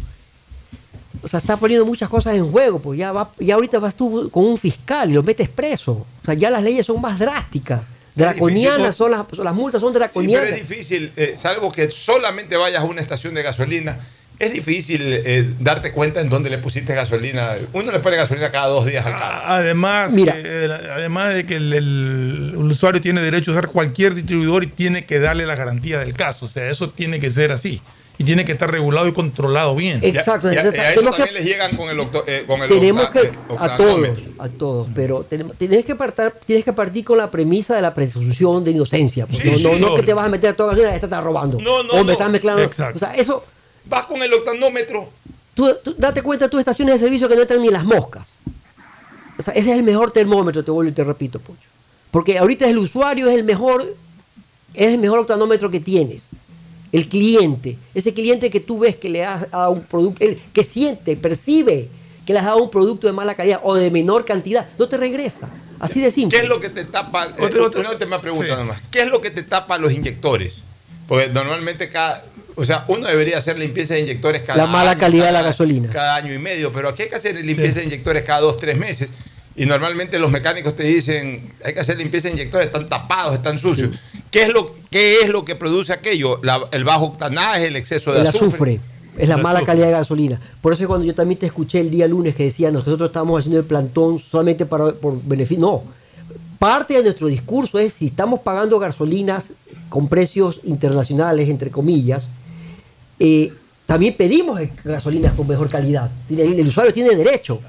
O sea, está poniendo muchas cosas en juego, pues ya va, ya ahorita vas tú con un fiscal y lo metes preso. O sea, ya las leyes son más drásticas. Draconianas son las, las multas son Sí, pero draconianas. es difícil, eh, salvo que solamente vayas a una estación de gasolina, es difícil eh, darte cuenta en dónde le pusiste gasolina. Uno le pone gasolina cada dos días al carro. Además, Mira. eh, además de que el, el- el usuario tiene derecho a usar cualquier distribuidor y tiene que darle la garantía del caso. O sea, eso tiene que ser así. Y tiene que estar regulado y controlado bien. Exacto. Y a, y a eso tenemos que- también les llegan con el, octo- eh, con el tenemos octa- que eh, a todos a todos pero tienes que partir tienes que partir con la premisa de la presunción de inocencia pues. Sí, no, no, sí. no que te vas a meter a toda gasolina esta está robando No, no, o me no. estás mezclando Exacto. o sea eso Vas con el octanómetro. tú, tú date cuenta tus estaciones de servicio que no entran ni las moscas o sea, ese es el mejor termómetro te vuelvo y te repito Pocho. porque ahorita el usuario es el mejor es el mejor octanómetro que tienes el cliente, ese cliente que tú ves que le has dado un producto, que siente, percibe que le has dado un producto de mala calidad o de menor cantidad, no te regresa. Así de simple. ¿Qué es lo que te tapa? eh, Otra- otra- una última pregunta Sí. nomás. ¿Qué es lo que te tapa los inyectores? Porque normalmente cada. O sea, uno debería hacer limpieza de inyectores cada La mala año, calidad de la cada- gasolina. Cada año y medio, pero aquí hay que hacer limpieza de inyectores cada dos, tres meses. Y normalmente los mecánicos te dicen, hay que hacer limpieza de inyectores, están tapados, están sucios. ¿Qué, es lo, ¿Qué es lo que produce aquello? La- el bajo octanaje, el exceso de el azufre. azufre. Es la El mala azufre. calidad de gasolina. Por eso cuando yo también te escuché el día lunes que decía, nosotros estamos haciendo el plantón solamente para, por beneficio. No. Parte de nuestro discurso es si estamos pagando gasolinas con precios internacionales, entre comillas, eh, también pedimos gasolinas con mejor calidad. El, usuario tiene derecho.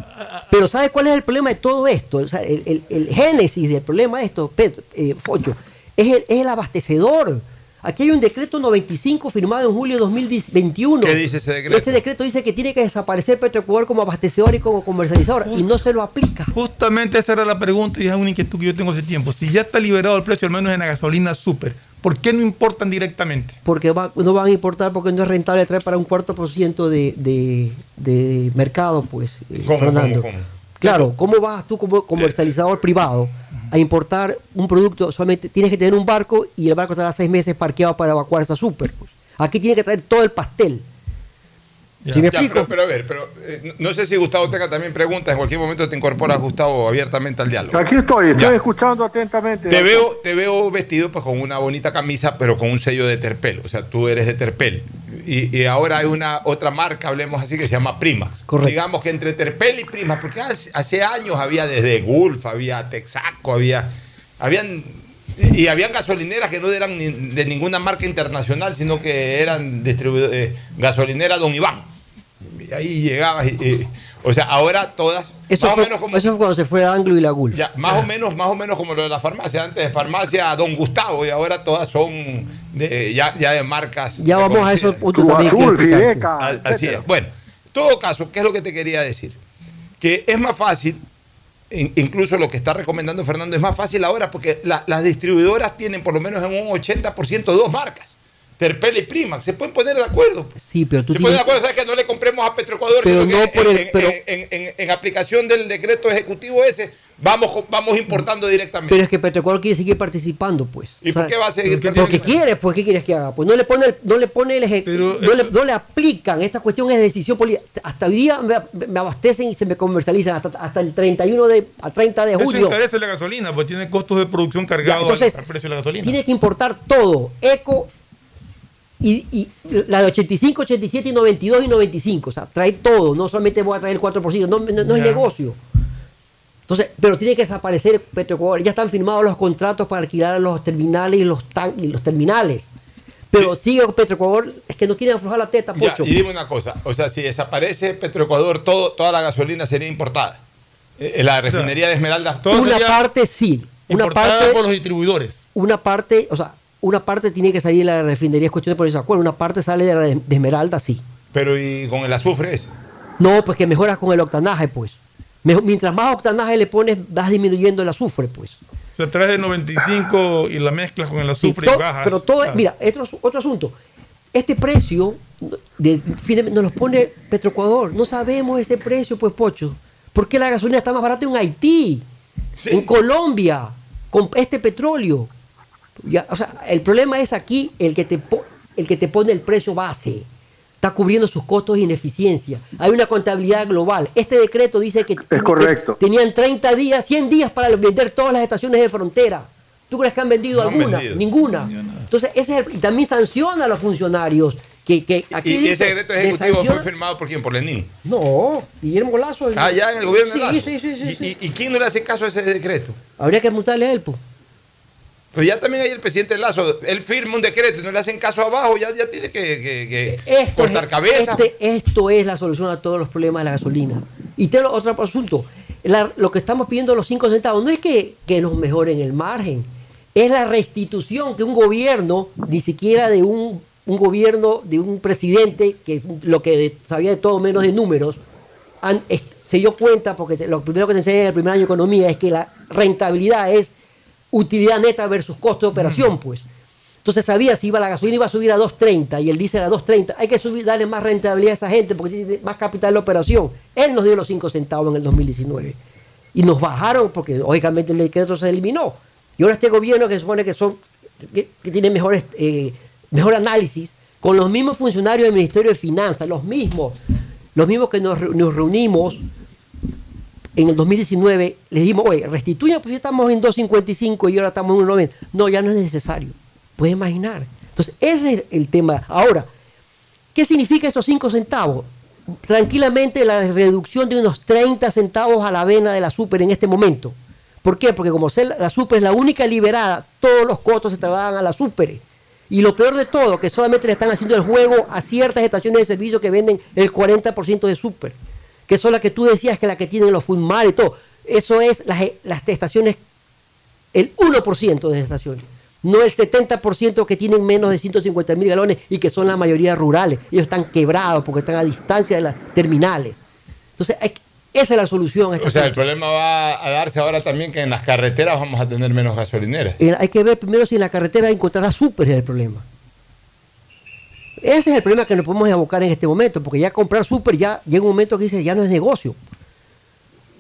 Pero ¿sabes cuál es el problema de todo esto? O sea, el, el- el génesis del problema de esto, Pedro, eh, Focho, es el, es el abastecedor. Aquí hay un decreto 95 firmado en julio de 2021. ¿Qué dice ese decreto? Ese decreto dice que tiene que desaparecer Petroecuador como abastecedor y como comercializador y no se lo aplica. Justamente esa era la pregunta y es una inquietud que yo tengo hace tiempo. Si ya está liberado el precio, al menos en la gasolina súper, ¿por qué no importan directamente? Porque va- no van a importar porque no es rentable traer para un cuarto por ciento de, de- de mercado, pues, eh, ¿Cómo, Fernando. cómo, cómo? Claro, ¿cómo vas tú como comercializador privado a importar un producto? Solamente tienes que tener un barco y el barco estará seis meses parqueado para evacuar esa súper. pues. Aquí tiene que traer todo el pastel. ¿Sí me Ya, explico? pero, pero a ver, pero eh, no sé si Gustavo tenga también preguntas. En cualquier momento te incorporas, Gustavo, abiertamente al diálogo. Aquí estoy, estoy Ya. escuchando atentamente. Te veo, te veo vestido pues con una bonita camisa, pero con un sello de Terpel. O sea, tú eres de Terpel. Y, y ahora hay una otra marca, hablemos así, que se llama Primax. Correcto. Digamos que entre Terpel y Primax, porque hace, hace años había desde Gulf, había Texaco, había. Habían. Y habían gasolineras que no eran ni- de ninguna marca internacional, sino que eran eh, gasolinera Don Iván. Y ahí llegabas y, y- o sea, ahora todas, Eso más fue, o menos como eso fue cuando se fue a Anglo y la Gulf. ya, más o menos, más o menos como lo de la farmacia. Antes de farmacia Don Gustavo y ahora todas son de, ya, ya de marcas. Ya vamos a que Azul. Fideca, Así es. Bueno, en todo caso, ¿qué es lo que te quería decir? Que es más fácil, incluso lo que está recomendando Fernando, es más fácil ahora porque la- las distribuidoras tienen por lo menos en un 80% dos marcas. Terpel y Primax. Se pueden poner de acuerdo. Sí, pero tú Se ponen de tienes- acuerdo, ¿sabes? Que no le compremos a Petroecuador, Pero sino no que por el- en- pero- en- en- en aplicación del decreto ejecutivo ese, vamos, con- vamos importando directamente. Pero es que Petroecuador quiere seguir participando, pues. ¿Y por qué va a seguir Porque participando? quiere, pues, ¿qué quieres que haga? Pues no le pone el, no le pone el eje- no, le, no le aplican. Esta cuestión es de decisión política. Hasta hoy día me, me abastecen y se me comercializan hasta, hasta el 31 de, a 30 de Eso julio. encarece la gasolina, pues tiene costos de producción cargados entonces, al, al precio de la gasolina. Tiene que importar todo, eco y, y la de 85, 87 y 92 y 95. O sea, trae todo, no solamente voy a traer el 4%, no, no, no es negocio. Entonces, pero tiene que desaparecer Petroecuador. Ya están firmados los contratos para alquilar los terminales y los, tan- y los terminales. Pero sigue Petroecuador, es que no quieren aflojar la teta, Ya, Pocho. y dime una cosa, o sea, si desaparece Petroecuador, todo, toda la gasolina sería importada. Eh, la refinería de Esmeraldas. una parte sí, una importada parte por los distribuidores. una parte, o sea, una parte tiene que salir de la refinería, es cuestión de ponerse de acuerdo. Una parte sale de, la de, de Esmeralda, sí. Pero y con el azufre ese. No, pues que mejoras con el octanaje, pues. Mientras más octanaje le pones, vas disminuyendo el azufre, pues. O sea, traes de 95 y la mezclas con el azufre to- y bajas. Pero todo, Ah. mira, otro, otro asunto. Este precio de, nos lo pone Petroecuador. No sabemos ese precio, pues, Pocho. ¿Por qué la gasolina está más barata en Haití? En Colombia, con este petróleo. Ya, o sea, el problema es aquí el que, te el que te pone el precio base. Está cubriendo sus costos de ineficiencia. Hay una contabilidad global. Este decreto dice que, Es correcto. que tenían 30 días, 100 días para vender todas las estaciones de frontera. ¿Tú crees que han vendido No han alguna? vendido. Ninguna. Entonces, ese es el- y también sanciona a los funcionarios. Que, que aquí Y, dice, ese decreto ejecutivo fue firmado por quién? Por Lenin. No, Guillermo Lazo. Ah, ya en el gobierno sí, de Lazo. Sí, sí, sí, sí. ¿Y, y quién no le hace caso a ese decreto? Habría que preguntarle a él, pues. Pues ya también hay el presidente Lazo, él firma un decreto y no le hacen caso abajo, ya, ya tiene que, que- que Esto cortar es, cabeza. este- esto es la solución a todos los problemas de la gasolina. Y te lo, otro asunto. La- lo que estamos pidiendo los 5 centavos no es que, que nos mejoren el margen, es la restitución que un gobierno, ni siquiera de un, un gobierno, de un presidente, que lo que sabía de todo menos de números, han- es- se dio cuenta, porque lo primero que te enseñan en el primer año de economía es que la rentabilidad es utilidad neta versus costo de operación, pues. Entonces sabía si iba la gasolina iba a subir a 2.30 y el diésel a 2.30. Hay que subir, darle más rentabilidad a esa gente porque tiene más capital de operación. Él nos dio los 5 centavos en el 2019. Y nos bajaron porque lógicamente el decreto se eliminó. Y ahora este gobierno que se supone que son que, que tiene mejores, eh, mejor análisis, con los mismos funcionarios del Ministerio de Finanzas, los mismos, los mismos que nos, nos reunimos en el 2019, les dimos, oye, restituyan, pues ya estamos en 2.55 y ahora estamos en 1.90. No, ya no es necesario. Puede imaginar. Entonces, ese es el tema. Ahora, ¿qué significa esos 5 centavos? Tranquilamente la reducción de unos 30 centavos a la vena de la super en este momento. ¿Por qué? Porque como la super es la única liberada, todos los costos se trasladan a la super. Y lo peor de todo, que solamente le están haciendo el juego a ciertas estaciones de servicio que venden el 40% de super, que son las que tú decías que las que tienen los Foodmar y todo. Eso es las, las estaciones, el 1% de las estaciones, no el 70% que tienen menos de 150 mil galones y que son la mayoría rurales. Ellos están quebrados porque están a distancia de las terminales. Entonces, hay que- esa es la solución. a esta O sea, el problema va a darse ahora también que en las carreteras vamos a tener menos gasolineras. Eh, hay que ver primero si en la carretera encontrará súper el problema. Ese es el problema que nos podemos abocar en este momento, porque ya comprar súper ya llega un momento que dice ya no es negocio.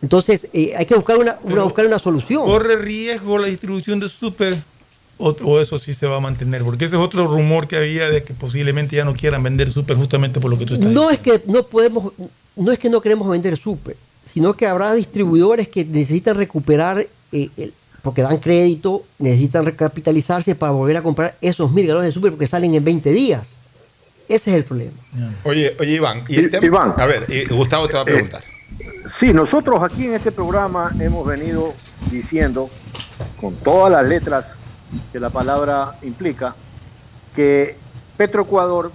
Entonces eh, hay que buscar una, una- buscar una solución. ¿Corre riesgo la distribución de súper? O, o eso sí se va a mantener? Porque ese es otro rumor que había de que posiblemente ya no quieran vender súper justamente por lo que tú estás No es que no podemos, no es que no queremos vender súper, sino que habrá distribuidores que necesitan recuperar, eh, el- porque dan crédito, necesitan recapitalizarse para volver a comprar esos mil galones de súper porque salen en 20 días. Ese es el problema. Oye, oye Iván, y el tema- Iván. a ver, y Gustavo te va a preguntar. Sí, nosotros aquí en este programa hemos venido diciendo, con todas las letras que la palabra implica, que Petroecuador,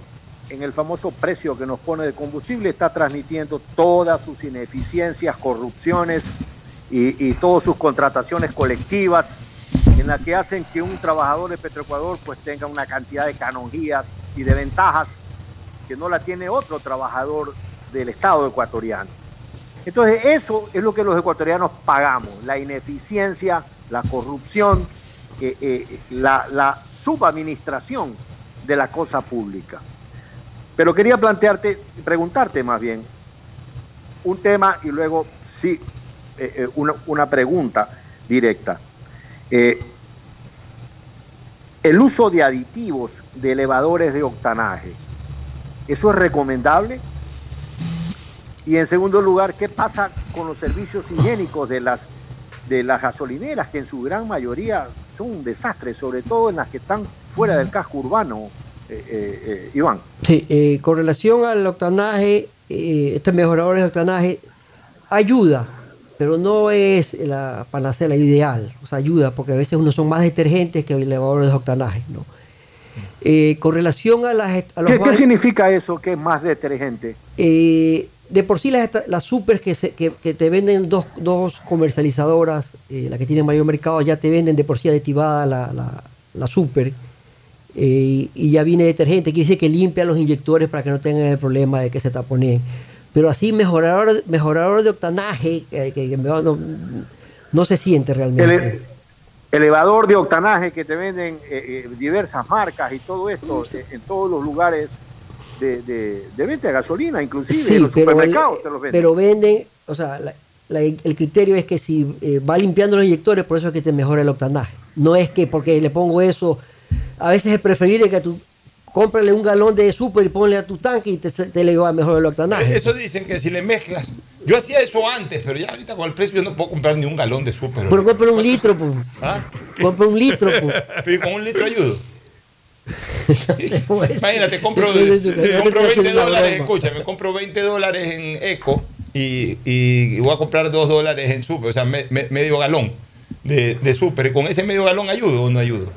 en el famoso precio que nos pone de combustible, está transmitiendo todas sus ineficiencias, corrupciones y, y todas sus contrataciones colectivas, en las que hacen que un trabajador de Petroecuador pues tenga una cantidad de canonjías y de ventajas que no la tiene otro trabajador del Estado ecuatoriano. Entonces, eso es lo que los ecuatorianos pagamos, la ineficiencia, la corrupción, eh, eh, la, la subadministración de la cosa pública. Pero quería plantearte, preguntarte más bien, un tema y luego sí, eh, una, pregunta directa. El uso de aditivos de elevadores de octanaje, ¿eso es recomendable? Y en segundo lugar, ¿qué pasa con los servicios higiénicos de las, de las gasolineras, que en su gran mayoría son un desastre, sobre todo en las que están fuera del casco urbano, eh, eh, eh, Iván? Sí, con relación al octanaje, estos mejoradores de octanaje ayuda, pero no es la panacea ideal. O sea, ayuda, porque a veces unos son más detergentes que elevadores de octanaje. ¿no? Eh, con relación a, las, a los ¿Qué, significa eso que es más detergente? Eh, de por sí las, las super que, se- que, que te venden dos, dos comercializadoras, eh, la que tienen mayor mercado, ya te venden de por sí aditivada la, la, la super eh, y ya viene detergente, quiere decir que limpia los inyectores para que no tengan el problema de que se taponeen. Pero así mejorador, mejorador de octanaje, que, que- no, no se siente realmente. Elevador de octanaje que te venden eh, eh, diversas marcas y todo esto en todos los lugares de, de- de venta de gasolina, inclusive Sí, en los pero, el- supermercados te los venden. pero venden, o sea, la- la- el criterio es que si eh, va limpiando los inyectores, por eso es que te mejora el octanaje. No es que porque le pongo eso, a veces es preferible que tú cómprale un galón de super y ponle a tu tanque y te, te le va mejor el octanaje. Eso dicen que si le mezclas. Yo hacía eso antes, pero ya ahorita con el precio yo no puedo comprar ni un galón de súper. Pero compra un litro, pues. ¿Ah? Compra un litro, pues. Pero ¿y con un litro ayudo. Pues, Imagínate, compro, compro te estoy 20 haciendo una dólares, broma. escúchame, compro 20 dólares en Eco y, voy a comprar 2 dólares en Super, o sea, me- me- medio galón de, de Super. ¿Y con ese medio galón ayudo o no ayudo?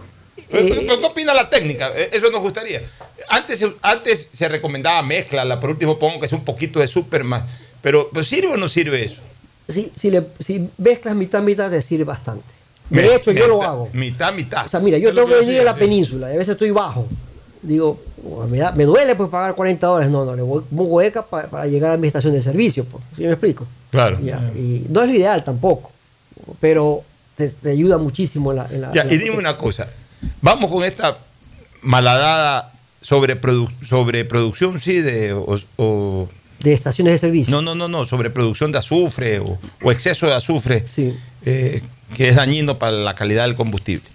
Pero, pero- pero ¿Qué opina la técnica? Eh, Eso nos gustaría. Antes, se- antes se recomendaba mezcla, por último pongo que es un poquito de Super más. Pero, pero ¿sirve o no sirve eso? Si, si, le, si mezclas mitad, mitad, te sirve bastante. De Me- hecho, yo lo hago. Mitad, mitad. O sea, mira, yo tengo que venir a la sí. península y a veces estoy bajo. Digo, "Oh, me, da- me duele pues pagar 40 dólares. No, no, le voy pongo hueca pa- para llegar a mi estación de servicio. Pues. ¿Sí me explico? Claro. Ya, Y no es lo ideal tampoco, pero te, te ayuda muchísimo en la... en la- Ya, en la- y dime una cosa. Vamos con esta malhadada sobreprodu- sobreproducción, sí, de, o, o- de estaciones de servicio. No, no, no, no, sobreproducción de azufre o, o exceso de azufre, eh, que es dañino para la calidad del combustible.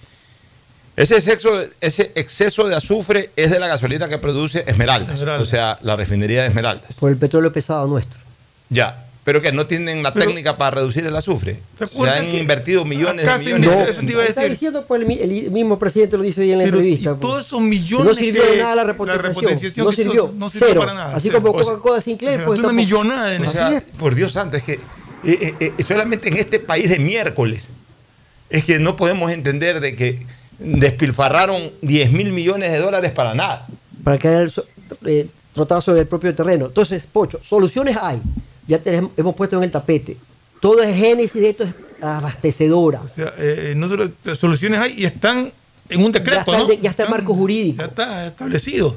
Ese exceso, ese exceso de azufre es de la gasolina que produce Esmeraldas, Esmeraldas. o sea, la refinería de Esmeraldas. Por el petróleo pesado nuestro. Ya, pero que no tienen la técnica para reducir el azufre. Se han invertido millones de millones. No, de eso te iba a Está diciendo, pues, el, mi- el mismo presidente lo dice hoy en la Pero, entrevista. y pues. todos esos millones No sirvió de nada la repotentización no hizo, sirvió. no sirvió Cero. para nada. Así Cero. como sea, Coca-Cola Sinclair. se pues, una millonada en O sea, por Dios santo, es que eh, eh, eh, solamente en este país de miércoles es que no podemos entender de que despilfarraron 10 mil millones de dólares para nada. Para que el eh, trotar sobre el propio terreno. Entonces, Pocho, soluciones hay. Ya te las hemos puesto en el tapete. Todo es génesis de esto es abastecedora. O sea, eh, no solo soluciones hay y están en un decreto, Ya está, el ¿no? ya está el marco jurídico. Ya está establecido.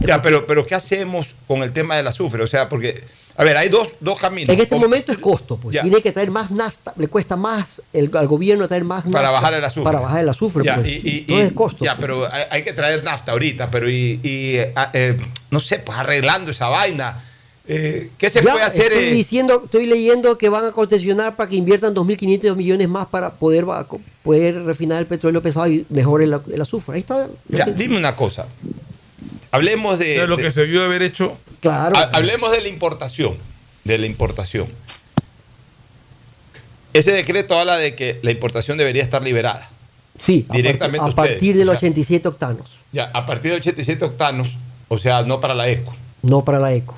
Ya, pero, pero ¿qué hacemos con el tema del azufre? O sea, porque, a ver, hay dos, dos caminos. En este momento es costo, pues. Ya. Tiene que traer más nafta, le cuesta más el- al gobierno traer más Para nafta bajar el azufre. Para bajar el azufre, Ya, pues. y- y- Todo y- es costo. Ya, pero hay, hay que traer nafta ahorita, pero y, y, eh, ah, eh, no sé, pues arreglando esa vaina. Eh, ¿Qué se Ya puede hacer? Estoy eh? diciendo, estoy leyendo que van a concesionar para que inviertan 2.500 millones más para poder, poder refinar el petróleo pesado y mejorar el, el azufre. Ahí está. Ya, dime una cosa. Hablemos de. Sea, lo de- que se vio haber hecho. Claro. ha- hablemos de la importación. De la importación. Ese decreto habla de que la importación debería estar liberada. Sí, a Directamente partir, a ustedes, partir de o los sea, 87 octanos, Ya, a partir de 87 octanos, o sea, no para la ECO. no para la eco.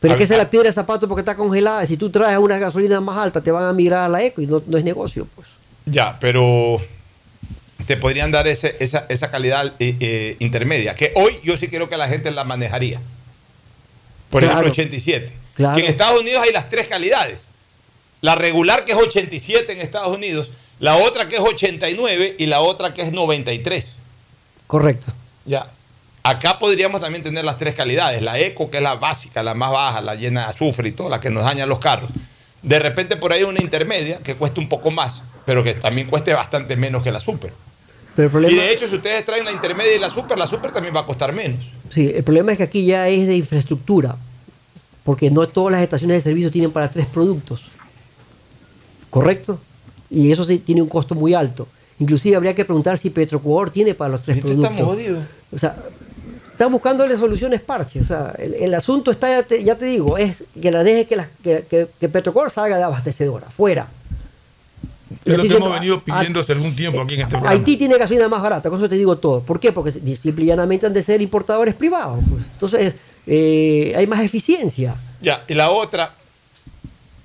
Pero es que es la piedra de zapato porque está congelada. Si tú traes una gasolina más alta, te van a migrar a la eco y no, no es negocio. Pues. Ya, pero te podrían dar ese- esa, esa calidad eh, eh, intermedia, que hoy yo sí creo que la gente la manejaría. Por Claro. ejemplo, 87. Claro. Que en Estados Unidos hay las tres calidades. La regular que es 87 en Estados Unidos, la otra que es 89 y la otra que es 93. Correcto. Ya. Acá podríamos también tener las tres calidades. La eco, que es la básica, la más baja, la llena de azufre y todo, la que nos daña los carros. De repente por ahí una intermedia que cueste un poco más, pero que también cueste bastante menos que la super. Pero el problema, Y de hecho, si ustedes traen la intermedia y la super, la super también va a costar menos. sí, el problema es que aquí ya es de infraestructura. Porque no todas las estaciones de servicio tienen para tres productos. ¿Correcto? Y eso sí tiene un costo muy alto. Inclusive habría que preguntar si Petroecuador tiene para los tres productos. estamos jodidos. O sea, están buscándole soluciones parches. O sea, el, el asunto está, ya te, ya te digo, es que la deje que, la, que, que, que Petroecuador salga de abastecedora, fuera. Es lo que hemos venido pidiendo hace algún tiempo aquí en este programa. Haití tiene gasolina más barata, con eso te digo todo. ¿Por qué? Porque simple y llanamente han de ser importadores privados. pues. Entonces, eh, hay más eficiencia. Ya, y la otra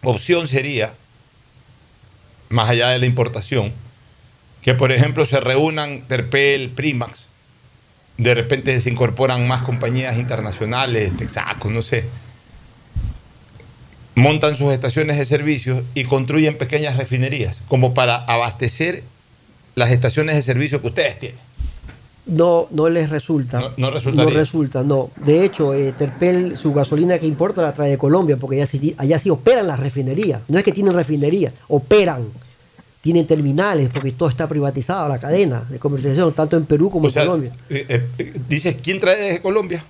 opción sería, más allá de la importación, que por ejemplo se reúnan Terpel, Primax, de repente se incorporan más compañías internacionales, Texaco, no sé, montan sus estaciones de servicios y construyen pequeñas refinerías, como para abastecer las estaciones de servicio que ustedes tienen. No, no les resulta. No- no resultaría. No resulta, no. De hecho, eh, Terpel, su gasolina que importa la trae de Colombia, porque allá sí, allá sí operan las refinerías. No es que tienen refinería, operan. Tienen terminales, porque todo está privatizado, la cadena de comercialización, tanto en Perú como O sea, en Colombia. eh, eh, eh, dices, ¿quién trae desde Colombia?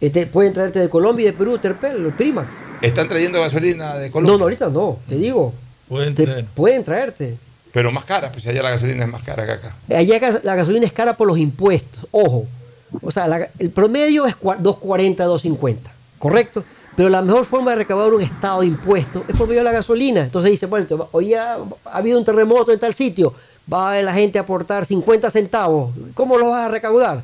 Este, pueden traerte de Colombia y de Perú, Terpel, el Primax. ¿Están trayendo gasolina de Colombia? No, no, ahorita no, te digo. Pueden Te- traer. pueden traerte. Pero más cara, pues allá la gasolina es más cara que acá. Allá la gasolina es cara por los impuestos, ojo. O sea, la- el promedio es cua- 2.40, 2.50, ¿correcto? Pero la mejor forma de recaudar un estado de impuestos es por medio de la gasolina. Entonces dice, bueno, entonces, hoy ha, ha habido un terremoto en tal sitio, va a la gente a aportar 50 centavos. ¿Cómo lo vas a recaudar?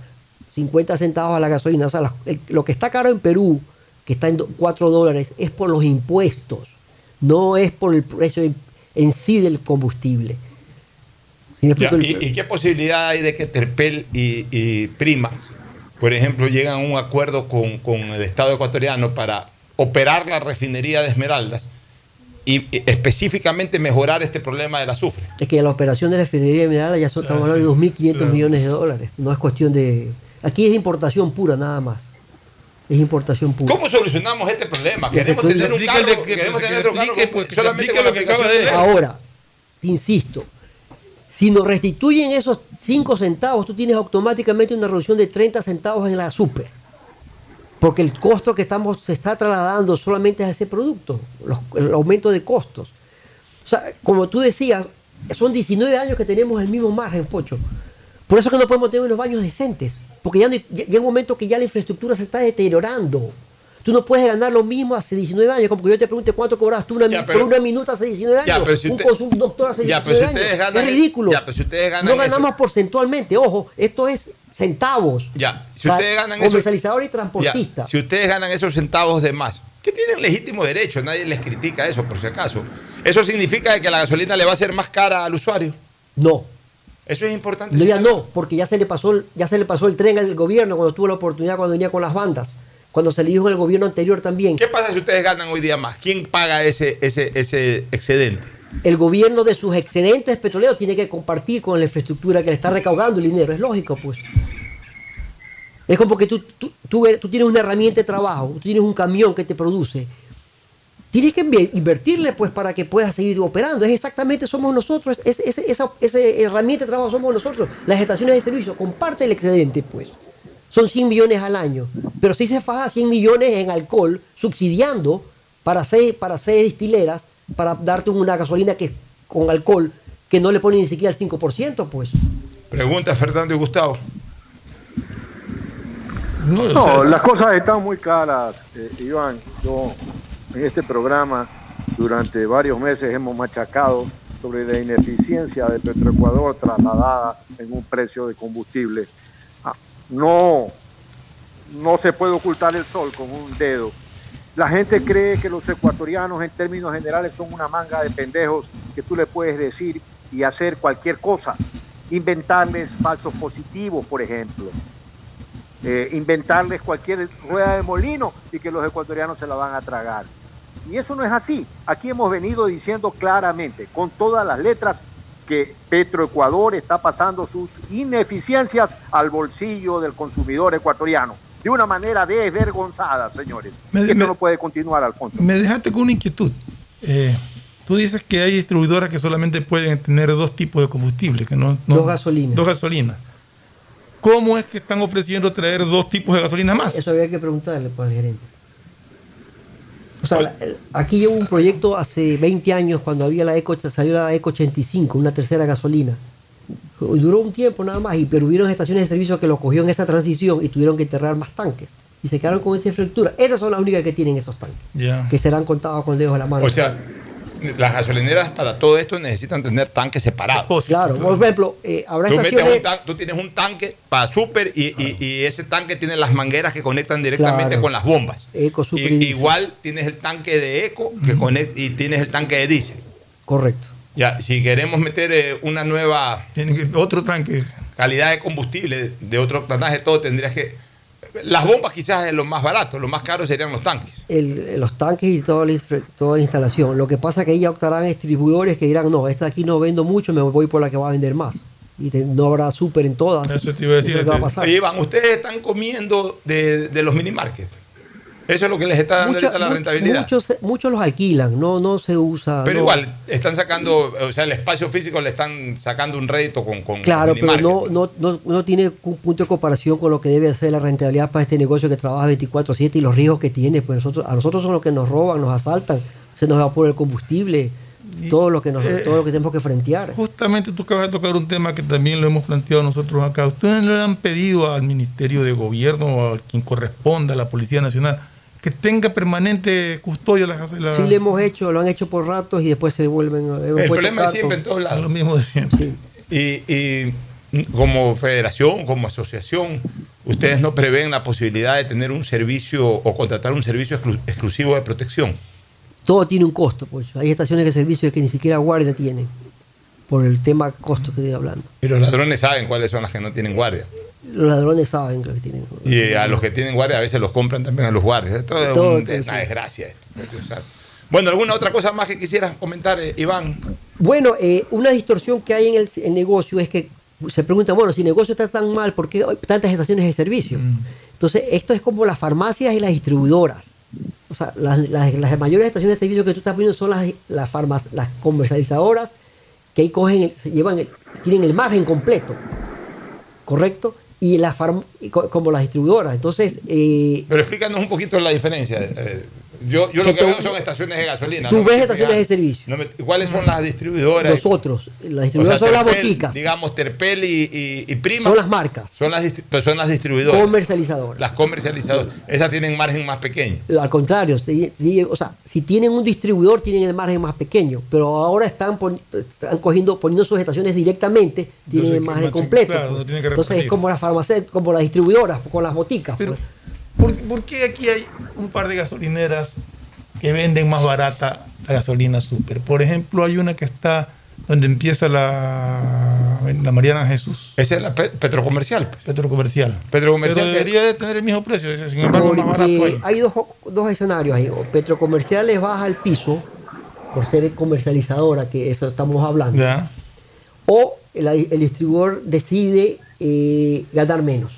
50 centavos a la gasolina. O sea, la- el- lo que está caro en Perú, que está en do- 4 dólares, es por los impuestos, no es por el precio en, en sí del combustible. ¿Sí me Ya, explico? El- ¿y, y qué posibilidad hay de que Terpel y, y Primas, por ejemplo, llegan a un acuerdo con, con el Estado ecuatoriano para operar la refinería de Esmeraldas y, y específicamente mejorar este problema del azufre? Es que la operación de la refinería de Medalla ya son, estamos hablando de 2.500 claro. millones de dólares. No es cuestión de... Aquí es importación pura nada más. Es importación pura. ¿Cómo solucionamos este problema? Queremos tener un carro, que- queremos que tener otro carro explique, con- pues, que solamente con lo que acaba de de Ahora, insisto, si nos restituyen esos 5 centavos, tú tienes automáticamente una reducción de 30 centavos en la super. Porque el costo que estamos se está trasladando solamente a ese producto, los- el aumento de costos. O sea, como tú decías, son 19 años que tenemos el mismo margen, Pocho. Por eso que no podemos tener unos baños decentes. Porque ya, no hay- ya llega un momento que ya la infraestructura se está deteriorando. Tú no puedes ganar lo mismo hace 19 años, como que yo te pregunte cuánto cobrabas tú una, pero- por una minuta hace 19 años. Ya, pero si un consul- doctor hace Ya, 19 pero si años. ganan- es ridículo. ya, pero si ustedes ganan no ganamos eso- porcentualmente, ojo, esto es centavos. Ya, si ustedes ganan Comercializador y ya, transportista. si ustedes ganan esos centavos de más, que tienen legítimo derecho, nadie les critica eso, por si acaso. ¿Eso significa que la gasolina le va a ser más cara al usuario? No. Eso es importante. No, ya no, porque ya se le pasó, el- ya se le pasó el tren al gobierno cuando tuvo la oportunidad cuando venía con las bandas. Cuando se le dijo en el gobierno anterior también. ¿Qué pasa si ustedes ganan hoy día más? ¿Quién paga ese, ese, ese excedente? El gobierno de sus excedentes petroleros tiene que compartir con la infraestructura que le está recaudando el dinero. Es lógico, pues. Es como que tú, tú, tú tienes una herramienta de trabajo, tú tienes un camión que te produce. Tienes que inve- invertirle pues para que puedas seguir operando. Es exactamente, somos nosotros, es, es- esa, herramienta de trabajo somos nosotros. Las estaciones de servicio, comparte el excedente pues. Son 100 millones al año. Pero si se faja 100 millones en alcohol, subsidiando para hacer, para hacer distileras, para darte una gasolina que con alcohol que no le pone ni siquiera el 5%, pues. Pregunta Fernando y Gustavo. No, las cosas están muy claras, eh, Iván. Yo en este programa durante varios meses hemos machacado sobre la ineficiencia de Petroecuador trasladada en un precio de combustible. Ah, No, no se puede ocultar el sol con un dedo. La gente cree que los ecuatorianos en términos generales son una manga de pendejos que tú le puedes decir y hacer cualquier cosa. Inventarles falsos positivos, por ejemplo eh, inventarles cualquier rueda de molino y que los ecuatorianos se la van a tragar. Y eso no es así. Aquí hemos venido diciendo claramente, con todas las letras, que Petroecuador está pasando sus ineficiencias al bolsillo del consumidor ecuatoriano. De una manera desvergonzada, señores. Me- Esto me- no puede continuar, Alfonso. Me dejaste con una inquietud. Eh, tú dices que hay distribuidoras que solamente pueden tener dos tipos de combustible, que no, no- Dos gasolinas. Dos gasolinas. ¿Cómo es que están ofreciendo traer dos tipos de gasolina más? Eso habría que preguntarle para el gerente. O sea, la- el- aquí llevo un proyecto hace 20 años cuando había la Eco, salió la Eco 85, una tercera gasolina. Duró un tiempo nada más, y, pero hubieron estaciones de servicio que lo cogió en esa transición y tuvieron que enterrar más tanques. Y se quedaron con esa infraestructura. Esas son las únicas que tienen esos tanques, Ya. que serán contados con dedos de la mano. O sea, las gasolineras para todo esto necesitan tener tanques separados. claro, por ejemplo, eh, habrá Tú, metes estaciones... un tan- tú tienes un tanque para super y, y- y ese tanque tiene las mangueras que conectan directamente Claro. con las bombas. Eco, super y igual tienes el tanque de eco que conect- y tienes el tanque de diésel. Correcto. Ya, si queremos meter eh, una nueva otro tanque calidad de combustible de otro octanaje, todo tendrías que. Las bombas quizás es lo más barato, lo más caro serían los tanques. el- los tanques y toda la, toda la instalación. Lo que pasa es que ahí ya optarán distribuidores que dirán, no, esta aquí no vendo mucho, me voy por la que va a vender más. y te- no habrá súper en todas. Eso te iba a decir. Eso es lo que va a pasar. Oye, Iván, ustedes están comiendo de, de los mini markets. Eso es lo que les está dando ahorita la rentabilidad. Muchos, muchos los alquilan, no, no se usa. pero no. igual, están sacando, o sea, el espacio físico le están sacando un rédito con, con Claro, pero no, no, no, no tiene un punto de comparación con lo que debe ser la rentabilidad para este negocio que trabaja 24/7 y los riesgos que tiene. Pues nosotros, a nosotros son los que nos roban, nos asaltan, se nos evapora el combustible, todo lo que nos, eh, todo lo que tenemos que frentear. Justamente tú acabas de tocar un tema que también lo hemos planteado nosotros acá. Ustedes le han pedido al Ministerio de Gobierno o a quien corresponda, a la Policía Nacional, que tenga permanente custodia la, la- Sí lo hemos hecho, lo han hecho por ratos y después se vuelven. hemos El problema es siempre en todos lados. Lo mismo de siempre. Y, y como federación, como asociación, ustedes no prevén la posibilidad de tener un servicio o contratar un servicio exclu- exclusivo de protección. Todo tiene un costo, pues. Hay estaciones de servicio que ni siquiera guardia tienen, por el tema costo que estoy hablando. Y los ladrones saben cuáles son las que no tienen guardia. Los ladrones saben que tienen. Y a los que tienen guardia a veces los compran también a los guardias. Esto es Todo, un- todo, una desgracia. esto. O sea, Bueno, ¿alguna otra cosa más que quisieras comentar, eh, Iván? Bueno, eh, una distorsión que hay en el, el negocio es que se pregunta, bueno, si el negocio está tan mal, ¿por qué hay tantas estaciones de servicio? Entonces, esto es como las farmacias y las distribuidoras. O sea, las, las- las mayores estaciones de servicio que tú estás viendo son las, las, farmac- las comercializadoras que ahí cogen, el- se llevan, el- tienen el margen completo, ¿correcto? Y las como las distribuidoras. Entonces, eh, Pero explícanos un poquito la diferencia. eh, yo yo Que lo que tú- veo son estaciones de gasolina. tú ¿no? ves estaciones de servicio. No me- ¿Cuáles son las distribuidoras? nosotros, las O distribuidoras sea, son las boticas, Digamos, Terpel y, y, y Prima. son las marcas Son las, son las distribuidoras. comercializadoras. las comercializadoras. Esas tienen margen más pequeño. Al contrario, sí, o sea, si tienen un distribuidor tienen el margen más pequeño, pero ahora están, pon- están cogiendo, poniendo sus estaciones directamente, tienen Entonces, el margen completo. claro, pues. no tienen que Entonces es como las farmacéuticas, como las distribuidoras, con las boticas. pues. ¿Por, por qué aquí hay un par de gasolineras que venden más barata la gasolina super? Por ejemplo, hay una que está donde empieza la, la Mariana Jesús. Esa es la pe- petrocomercial. pues. Petrocomercial. Petrocomercial. Pero debería de tener el mismo precio, sin embargo, más barato Porque ahí. hay dos, dos escenarios ahí. O Petrocomercial les baja al piso por ser comercializadora, que eso estamos hablando. Ya. O el, el distribuidor decide eh, ganar menos.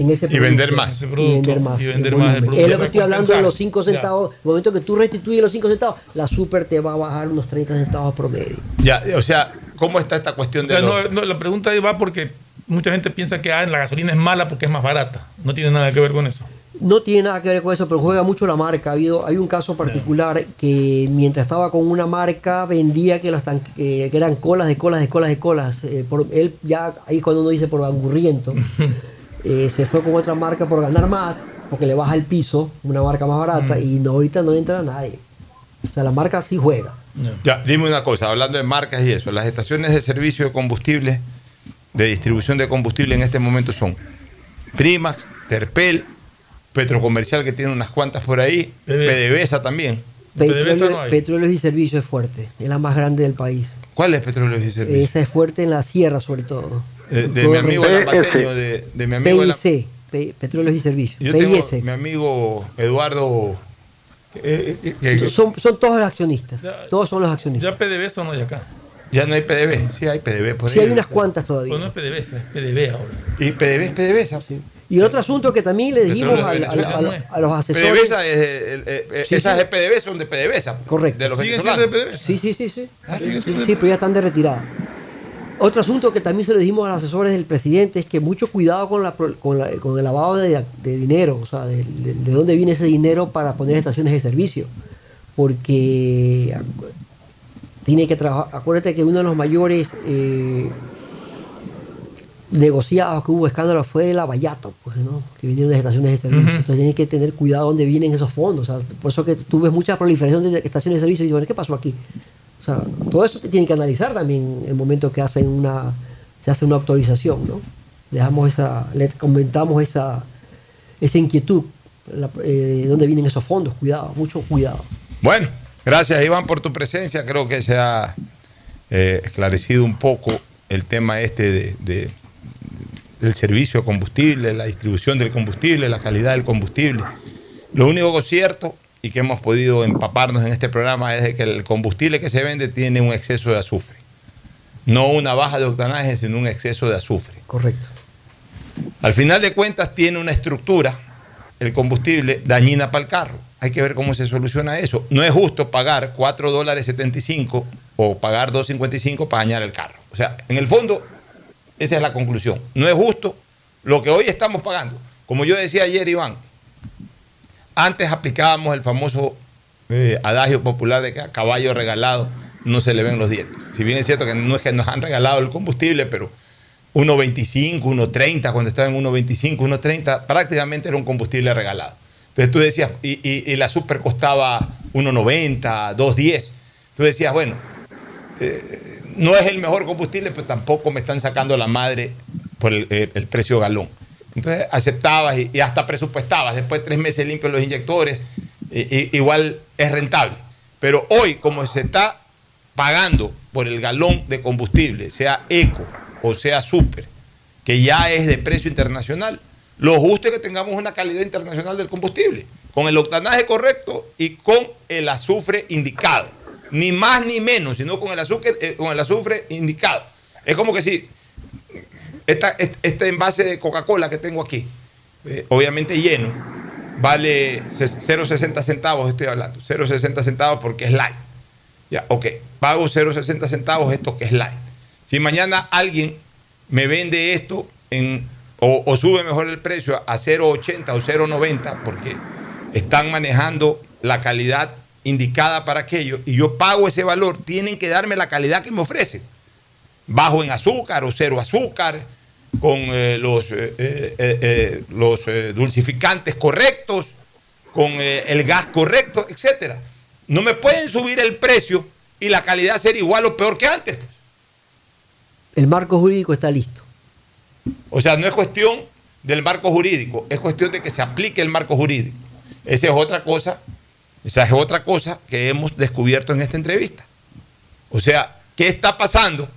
En ese Y vender más. Y Ese vender más. y vender más el producto. Es lo Ya que estoy hablando de los 5 Ya. centavos. El momento que tú restituyes los 5 centavos, la super te va a bajar unos 30 centavos promedio. Ya, o sea, ¿cómo está esta cuestión O sea, de los- no, no, la pregunta ahí va porque mucha gente piensa que ah, la gasolina es mala porque es más barata. No tiene nada que ver con eso. No tiene nada que ver con eso, pero juega mucho la marca. Ha habido, hay un caso particular que mientras estaba con una marca vendía que, los que, eran colas de colas de colas de colas. Eh, por- él ya, ahí es cuando uno dice por angurriento, eh, se fue con otra marca por ganar más, porque le baja el piso, una marca más barata, y no, ahorita no entra nadie. O sea, la marca sí juega. Ya, dime una cosa, hablando de marcas y eso, las estaciones de servicio de combustible, de distribución de combustible en este momento son Primax, Terpel, Petrocomercial que tiene unas cuantas por ahí, PDVSA también. Petróleo, Petróleos y Servicios es fuerte, es la más grande del país. ¿Cuál es Petróleos y Servicios? Esa es fuerte en la sierra, sobre todo. Eh, de mi el amigo el Lambateño, de, de mi amigo el- PIC, Pe- Petróleos y Servicios. Yo tengo mi amigo Eduardo. eh, eh, Son, son todos los accionistas. Todos son los accionistas. Ya PDVSA no hay acá. ya no hay PDB, sí hay PDB por Sí, ahí. hay unas cuantas todavía. Pues no es PDVSA, es PDV ahora. Y PDB es PDVSA. Y el otro asunto que también le dijimos a, los asesores. PDVSA es, eh, eh, eh, Sí, esas sí. de PDB son de PDVSA. Correcto. De los ¿Siguen siendo de Sí, sí, sí. sí. Ah, Sí, siguen sí, siendo sí, pero ya están de retirada. Otro asunto que también se lo dijimos a los asesores del presidente es que mucho cuidado con, la, pro- con, la- con el lavado de, de dinero, o sea, de, de- de dónde viene ese dinero para poner estaciones de servicio. Porque tiene que trabajar. Acuérdate que uno de los mayores eh, negociados que hubo escándalo fue el Abayato, pues, ¿no? que vinieron de estaciones de servicio. Entonces tienen que tener cuidado dónde vienen esos fondos. O sea, por eso que tú ves mucha proliferación de estaciones de servicio y bueno, ¿qué pasó aquí? O sea, todo eso te tiene que analizar también el momento que hacen una, se hace una autorización, ¿no? Dejamos esa, le comentamos esa, esa inquietud, la- eh, dónde vienen esos fondos, cuidado, mucho cuidado. Bueno, gracias Iván por tu presencia. Creo que se ha eh, esclarecido un poco el tema este de, de- del servicio de combustible, la distribución del combustible, la calidad del combustible. Lo único cierto y que hemos podido empaparnos en este programa es de que el combustible que se vende tiene un exceso de azufre. No una baja de octanaje, sino un exceso de azufre. Correcto. Al final de cuentas tiene una estructura, el combustible, dañina para el carro. Hay que ver cómo se soluciona eso. No es justo pagar 4 dólares 75 o pagar 2.55 para dañar el carro. O sea, en el fondo, esa es la conclusión. No es justo lo que hoy estamos pagando. Como yo decía ayer, Iván, antes aplicábamos el famoso eh, adagio popular de que a caballo regalado no se le ven los dientes. Si bien es cierto que no es que nos han regalado el combustible, pero 1.25, 1.30, cuando estaba en 1.25, 1.30, prácticamente era un combustible regalado. Entonces tú decías, y, la super costaba 1.90, 2.10. Tú decías, bueno, eh, no es el mejor combustible, pero tampoco me están sacando la madre por el, precio galón. Entonces aceptabas y, hasta presupuestabas. Después de tres meses limpios los inyectores, igual es rentable. Pero hoy, como se está pagando por el galón de combustible, sea eco o sea super, que ya es de precio internacional, lo justo es que tengamos una calidad internacional del combustible, con el octanaje correcto y con el azufre indicado. Ni más ni menos, sino con el azúcar, eh, con el azufre indicado. Es como que si esta, este envase de Coca-Cola que tengo aquí, eh, obviamente lleno, vale 0,60 centavos, estoy hablando, 0,60 centavos porque es light. Ya, ok, pago 0,60 centavos esto que es light. Si mañana alguien me vende esto en, o, sube mejor el precio a 0,80 o 0,90 porque están manejando la calidad indicada para aquello y yo pago ese valor, tienen que darme la calidad que me ofrecen. Bajo en azúcar o cero azúcar, con eh, los, eh, eh, los dulcificantes correctos, con el gas correcto, etc. No me pueden subir el precio y la calidad ser igual o peor que antes. Pues el marco jurídico está listo. O sea, no es cuestión del marco jurídico, es cuestión de que se aplique el marco jurídico. Esa es otra cosa, esa es otra cosa que hemos descubierto en esta entrevista. O sea, ¿qué está pasando?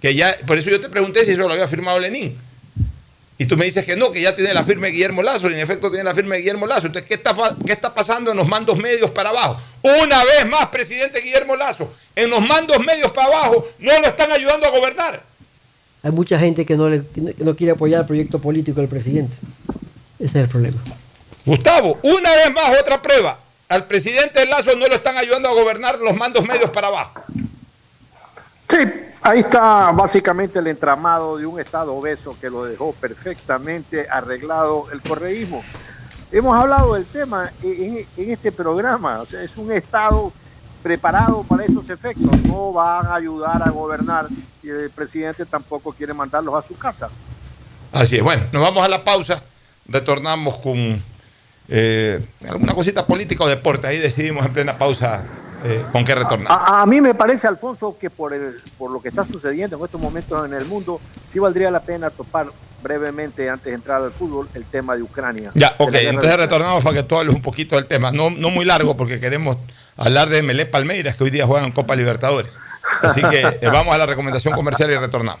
Que ya, por eso yo te pregunté si eso lo había firmado Lenin. Y tú me dices que no, que ya tiene la firma de Guillermo Lazo, y en efecto tiene la firma de Guillermo Lazo. Entonces, ¿qué está, ¿qué está pasando en los mandos medios para abajo? Una vez más, presidente Guillermo Lazo, en los mandos medios para abajo no lo están ayudando a gobernar. Hay mucha gente que no, le, no quiere apoyar el proyecto político del presidente. Ese es el problema. Gustavo, una vez más otra prueba. Al presidente Lazo no lo están ayudando a gobernar los mandos medios para abajo. Sí, Ahí está básicamente el entramado de un Estado obeso que lo dejó perfectamente arreglado el correísmo. Hemos hablado del tema en, este programa, o sea, es un Estado preparado para estos efectos, no van a ayudar a gobernar y el presidente tampoco quiere mandarlos a su casa. Así es, bueno, nos vamos a la pausa, retornamos con eh, alguna cosita política o deporte, ahí decidimos en plena pausa eh, con qué retornar. A, mí me parece, Alfonso, que por, el, por lo que está sucediendo en estos momentos en el mundo, sí valdría la pena topar brevemente, antes de entrar al fútbol, el tema de Ucrania. Ya, ok, entonces retornamos para que tú hables un poquito del tema. No, no muy largo, porque queremos hablar de Melé Palmeiras, que hoy día juegan Copa Libertadores. Así que eh, vamos a la recomendación comercial y retornamos.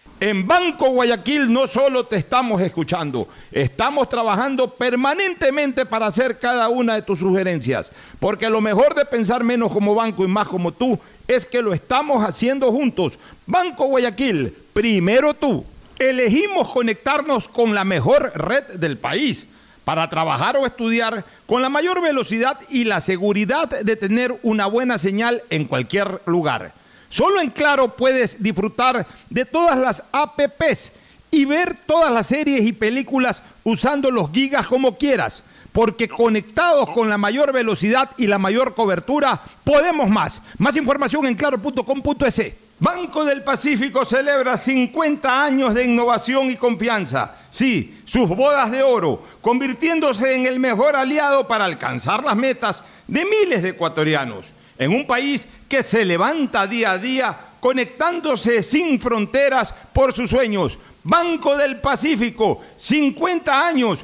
En Banco Guayaquil no solo te estamos escuchando, estamos trabajando permanentemente para hacer cada una de tus sugerencias, porque lo mejor de pensar menos como banco y más como tú es que lo estamos haciendo juntos. Banco Guayaquil, primero tú. Elegimos conectarnos con la mejor red del país para trabajar o estudiar con la mayor velocidad y la seguridad de tener una buena señal en cualquier lugar. Solo en Claro puedes disfrutar de todas las APPs y ver todas las series y películas usando los gigas como quieras, porque conectados con la mayor velocidad y la mayor cobertura, podemos más. Más información en claro.com.es. Banco del Pacífico celebra 50 años de innovación y confianza. Sí, sus bodas de oro, convirtiéndose en el mejor aliado para alcanzar las metas de miles de ecuatorianos. En un país que se levanta día a día, conectándose sin fronteras por sus sueños. Banco del Pacífico, 50 años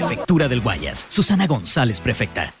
Prefectura del Guayas. Susana González, prefecta.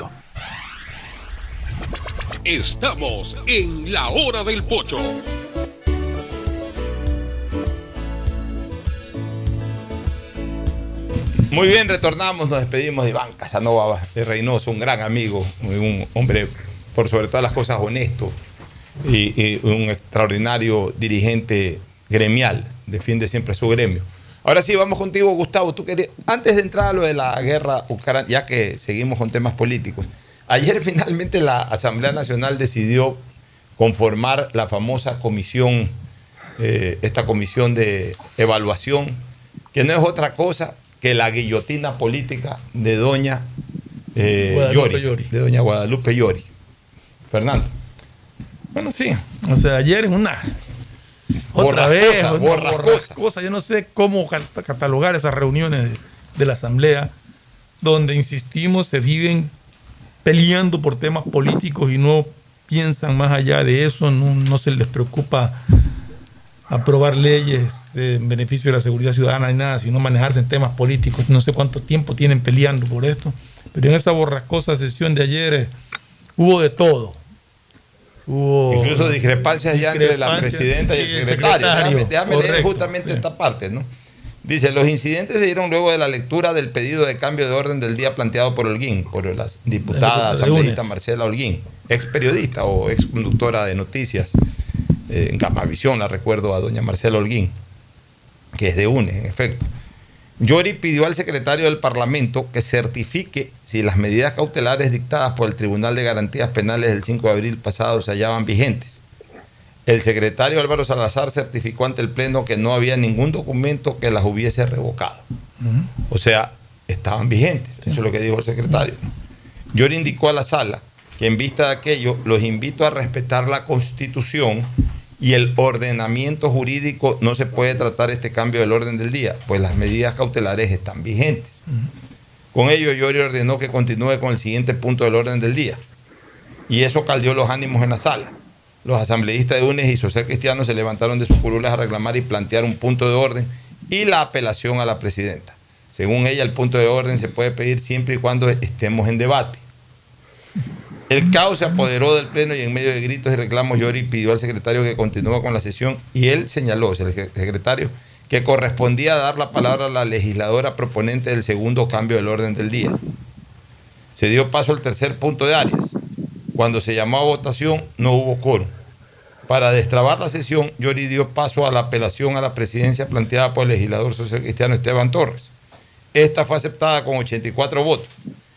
Estamos en la hora del pocho. Muy bien, retornamos, nos despedimos de Iván Casanova de Reynoso, un gran amigo, un hombre por sobre todas las cosas honesto y, y un extraordinario dirigente gremial, defiende siempre su gremio. Ahora sí, vamos contigo, Gustavo. Tú querías, antes de entrar a lo de la guerra ucraniana, ya que seguimos con temas políticos, ayer finalmente la Asamblea Nacional decidió conformar la famosa comisión, eh, esta comisión de evaluación, que no es otra cosa que la guillotina política de doña eh, Guadalupe Llori, Llori. de doña Guadalupe Llori. Fernando. Bueno, sí. O sea, ayer en una. Otra Borrascosa, vez, una borrascosa. borrascosa. Yo no sé cómo cat- catalogar esas reuniones de, de la Asamblea, donde, insistimos, se viven peleando por temas políticos y no piensan más allá de eso, no, no se les preocupa aprobar leyes en beneficio de la seguridad ciudadana ni nada, sino manejarse en temas políticos. No sé cuánto tiempo tienen peleando por esto, pero en esa borrascosa sesión de ayer eh, hubo de todo. Incluso discrepancias ya entre la presidenta y el secretario. Déjame, leer justamente esta parte, ¿no? Dice, los incidentes se dieron luego de la lectura del pedido de cambio de orden del día planteado por Holguín, por la diputada asambleísta. Marcela Holguín, ex periodista o ex conductora de noticias. Eh, en Gamavisión la recuerdo a doña Marcela Holguín, que es de UNES, en efecto. Yori pidió al secretario del Parlamento que certifique si las medidas cautelares dictadas por el Tribunal de Garantías Penales del 5 de abril pasado se hallaban vigentes. El secretario Álvaro Salazar certificó ante el Pleno que no había ningún documento que las hubiese revocado. O sea, estaban vigentes. Eso es lo que dijo el secretario. Yori indicó a la sala que en vista de aquello los invito a respetar la Constitución y el ordenamiento jurídico. No se puede tratar este cambio del orden del día, pues las medidas cautelares están vigentes. Con ello, Yori ordenó que continúe con el siguiente punto del orden del día. Y eso caldeó los ánimos en la sala. Los asambleístas de UNES y Social Cristiano se levantaron de sus curules a reclamar y plantear un punto de orden y la apelación a la presidenta. Según ella, el punto de orden se puede pedir siempre y cuando estemos en debate. El caos se apoderó del pleno y en medio de gritos y reclamos Yori pidió al secretario que continúe con la sesión y él señaló, el secretario, que correspondía dar la palabra a la legisladora proponente del segundo cambio del orden del día. Se dio paso al tercer punto de Arias. Cuando se llamó a votación no hubo quórum. Para destrabar la sesión, Yori dio paso a la apelación a la presidencia planteada por el legislador social cristiano Esteban Torres. Esta fue aceptada con 84 votos.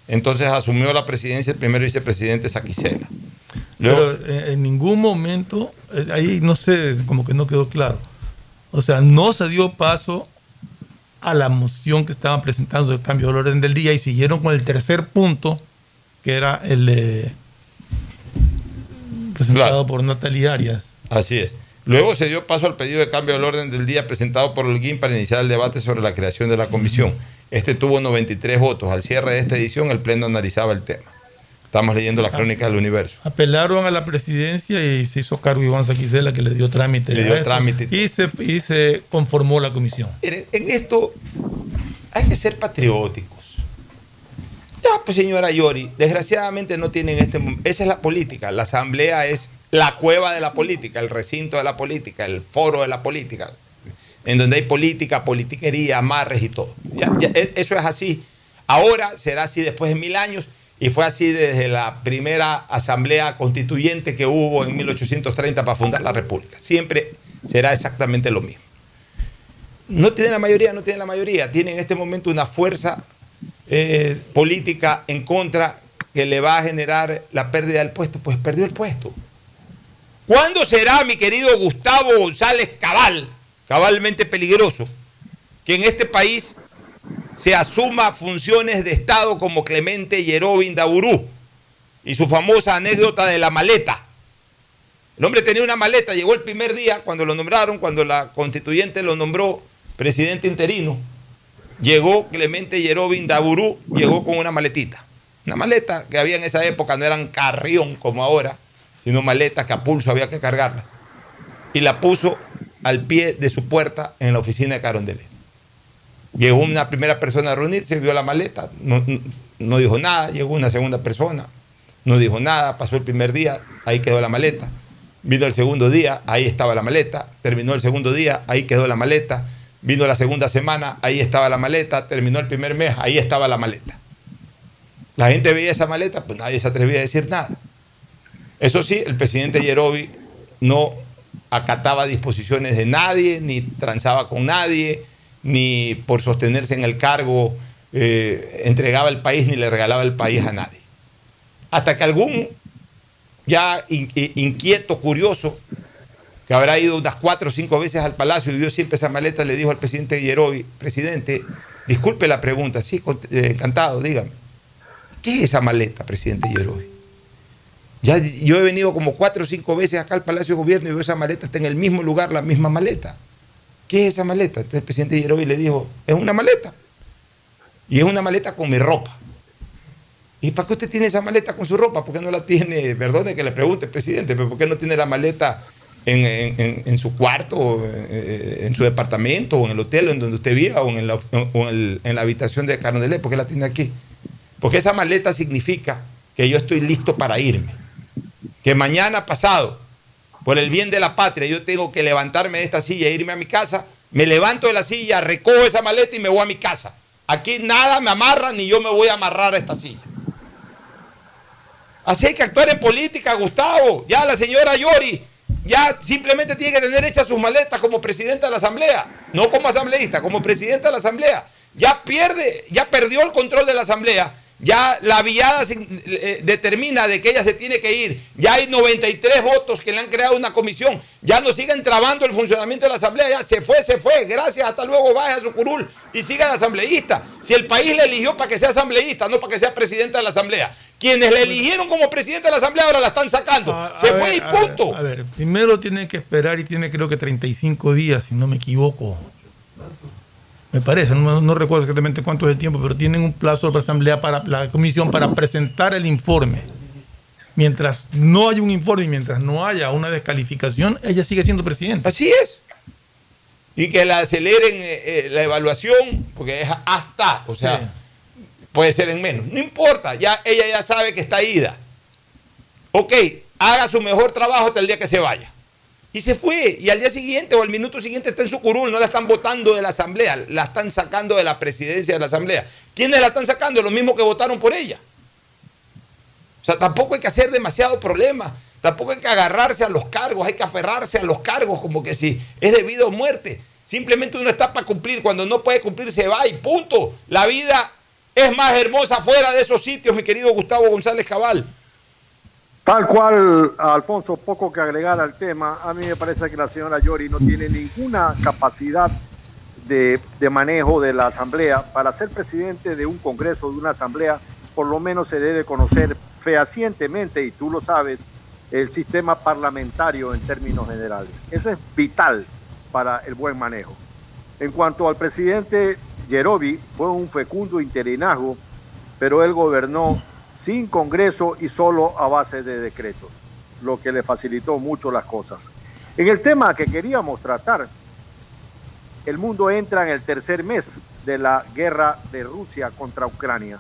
Entonces asumió la presidencia el primer vicepresidente Saquicela. Pero en, en ningún momento, eh, ahí no sé, como que no quedó claro. O sea, no se dio paso a la moción que estaban presentando de cambio del orden del día y siguieron con el tercer punto, que era el de- presentado por Natalia Arias. Así es. Luego se dio paso al pedido de cambio del orden del día presentado por el GIM para iniciar el debate sobre la creación de la comisión. Este tuvo 93 votos. Al cierre de esta edición, el Pleno analizaba el tema. Estamos leyendo las crónicas del universo. Apelaron a la presidencia y se hizo cargo Iván Saquicela que le dio trámite. Le dio esto. trámite. Y se, y se conformó la comisión. Miren, en esto hay que ser patrióticos. Ya, pues señora Yori, desgraciadamente no tienen este... Esa es la política. La asamblea es la cueva de la política, el recinto de la política, el foro de la política, en donde hay política, politiquería, amarres y todo. E- eso es así. Ahora será así después de mil años y fue así desde la primera asamblea constituyente que hubo en 1830 para fundar la República. Siempre será exactamente lo mismo. No tiene la mayoría, no tiene la mayoría. Tiene en este momento una fuerza eh, política en contra que le va a generar la pérdida del puesto. Pues perdió el puesto. ¿Cuándo será, mi querido Gustavo González Cabal, cabalmente peligroso, que en este país se asuma funciones de Estado como Clemente Yerovin Daburú y su famosa anécdota de la maleta? El hombre tenía una maleta, llegó el primer día cuando lo nombraron, cuando la constituyente lo nombró presidente interino. Llegó Clemente Yerovin Daburú, llegó con una maletita. Una maleta que había en esa época, no eran carrión como ahora, sino maletas que a pulso había que cargarlas. Y la puso al pie de su puerta en la oficina de Carondelet. Llegó una primera persona a reunirse, vio la maleta, no, no- dijo nada, llegó una segunda persona, no dijo nada, pasó el primer día, ahí quedó la maleta. Vino el segundo día, ahí estaba la maleta. Terminó el segundo día, ahí quedó la maleta. Vino la segunda semana, ahí estaba la maleta. Terminó el primer mes, ahí estaba la maleta. La gente veía esa maleta, pues nadie se atrevía a decir nada. Eso sí, el presidente Yerovi no acataba disposiciones de nadie, ni transaba con nadie, ni por sostenerse en el cargo eh, entregaba el país ni le regalaba el país a nadie. Hasta que algún ya inquieto, curioso, que habrá ido unas cuatro o cinco veces al palacio y vio siempre esa maleta, le dijo al presidente Yerovi, presidente, disculpe la pregunta, sí, eh, encantado, dígame. ¿Qué es esa maleta, presidente Yerovi? Ya yo he venido como cuatro o cinco veces acá al Palacio de Gobierno y veo esa maleta, está en el mismo lugar, la misma maleta. ¿Qué es esa maleta? Entonces el presidente Yerovi le dijo, es una maleta. Y es una maleta con mi ropa. ¿Y para qué usted tiene esa maleta con su ropa? ¿Por qué no la tiene? Perdone que le pregunte, presidente, pero ¿por qué no tiene la maleta en, su cuarto, eh, en su departamento, o en el hotel en donde usted viva, o en la, o el- la habitación de Carondelet? ¿Por qué la tiene aquí? Porque esa maleta significa que yo estoy listo para irme. Que mañana pasado, por el bien de la patria, yo tengo que levantarme de esta silla e irme a mi casa. Me levanto de la silla, recojo esa maleta y me voy a mi casa. Aquí nada me amarra ni yo me voy a amarrar a esta silla. Así hay que actuar en política, Gustavo. Ya la señora Yori ya simplemente tiene que tener hechas sus maletas como presidenta de la Asamblea, no como asambleísta, como presidenta de la Asamblea. Ya pierde, ya perdió el control de la Asamblea. Ya la viada eh, determina de que ella se tiene que ir. Ya hay 93 votos que le han creado una comisión. Ya no siguen trabando el funcionamiento de la Asamblea. Ya se fue, se fue. Gracias, hasta luego. Vaya a su curul y siga de asambleísta. Si el país le eligió para que sea asambleísta, no para que sea presidenta de la Asamblea. Quienes le eligieron como presidente de la Asamblea ahora la están sacando. se A fue ver, y a ver, punto. A ver, primero tiene que esperar y tiene creo que 35 días, si no me equivoco. Me parece, no, no recuerdo exactamente cuánto es el tiempo, pero tienen un plazo de la asamblea para la comisión para presentar el informe. Mientras no haya un informe y mientras no haya una descalificación, ella sigue siendo presidenta. Así es. Y que la aceleren eh, eh, la evaluación, porque es hasta, o sea, puede ser en menos. No importa, ya ella ya sabe que está ida. Ok, haga su mejor trabajo hasta el día que se vaya. Y se fue. Y al día siguiente o al minuto siguiente está en su curul. No la están votando de la asamblea, la están sacando de la presidencia de la asamblea. ¿Quiénes la están sacando? Los mismos que votaron por ella. O sea, tampoco hay que hacer demasiado problema. Tampoco hay que agarrarse a los cargos, hay que aferrarse a los cargos como que si es debido a muerte. Simplemente uno está para cumplir. Cuando no puede cumplir, se va y punto. La vida es más hermosa fuera de esos sitios, mi querido Gustavo González Cabal. Tal cual, Alfonso, poco que agregar al tema. A mí me parece que la señora Yori no tiene ninguna capacidad de, de manejo de la Asamblea. Para ser presidente de un Congreso, de una Asamblea, por lo menos se debe conocer fehacientemente, y tú lo sabes, el sistema parlamentario en términos generales. Eso es vital para el buen manejo. En cuanto al presidente Yerobi, fue un fecundo interinazgo, pero él gobernó sin Congreso y solo a base de decretos, lo que le facilitó mucho las cosas. En el tema que queríamos tratar, el mundo entra en el tercer mes de la guerra de Rusia contra Ucrania.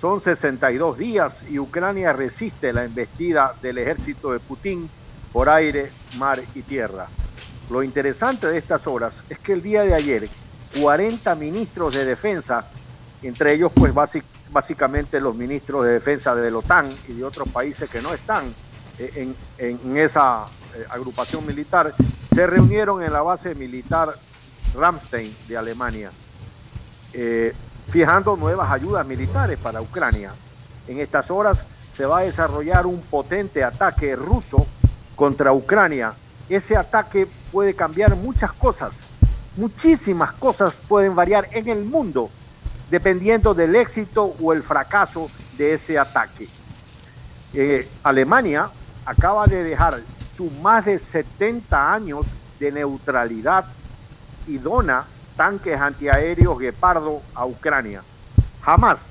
Son 62 días y Ucrania resiste la embestida del ejército de Putin por aire, mar y tierra. Lo interesante de estas horas es que el día de ayer 40 ministros de defensa, entre ellos pues básicamente los ministros de defensa de la OTAN y de otros países que no están eh, en, esa eh, agrupación militar, se reunieron en la base militar Ramstein de Alemania, eh, fijando nuevas ayudas militares para Ucrania. En estas horas se va a desarrollar un potente ataque ruso contra Ucrania. Ese ataque puede cambiar muchas cosas muchísimas cosas pueden variar en el mundo dependiendo del éxito o el fracaso de ese ataque. Eh, Alemania acaba de dejar sus más de 70 años de neutralidad y dona tanques antiaéreos Guepardo a Ucrania. Jamás,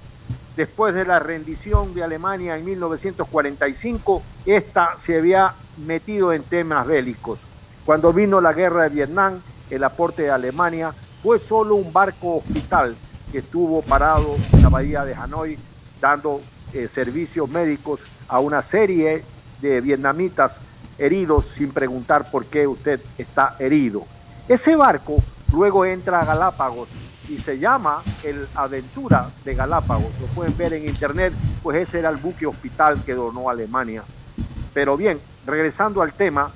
después de la rendición de Alemania en 1945, esta se había metido en temas bélicos. Cuando vino la guerra de Vietnam, el aporte de Alemania fue solo un barco hospital que estuvo parado en la bahía de Hanoi dando eh, servicios médicos a una serie de vietnamitas heridos sin preguntar por qué usted está herido. Ese barco luego entra a Galápagos y se llama el Aventura de Galápagos. Lo pueden ver en internet, pues ese era el buque hospital que donó Alemania. Pero bien, regresando al tema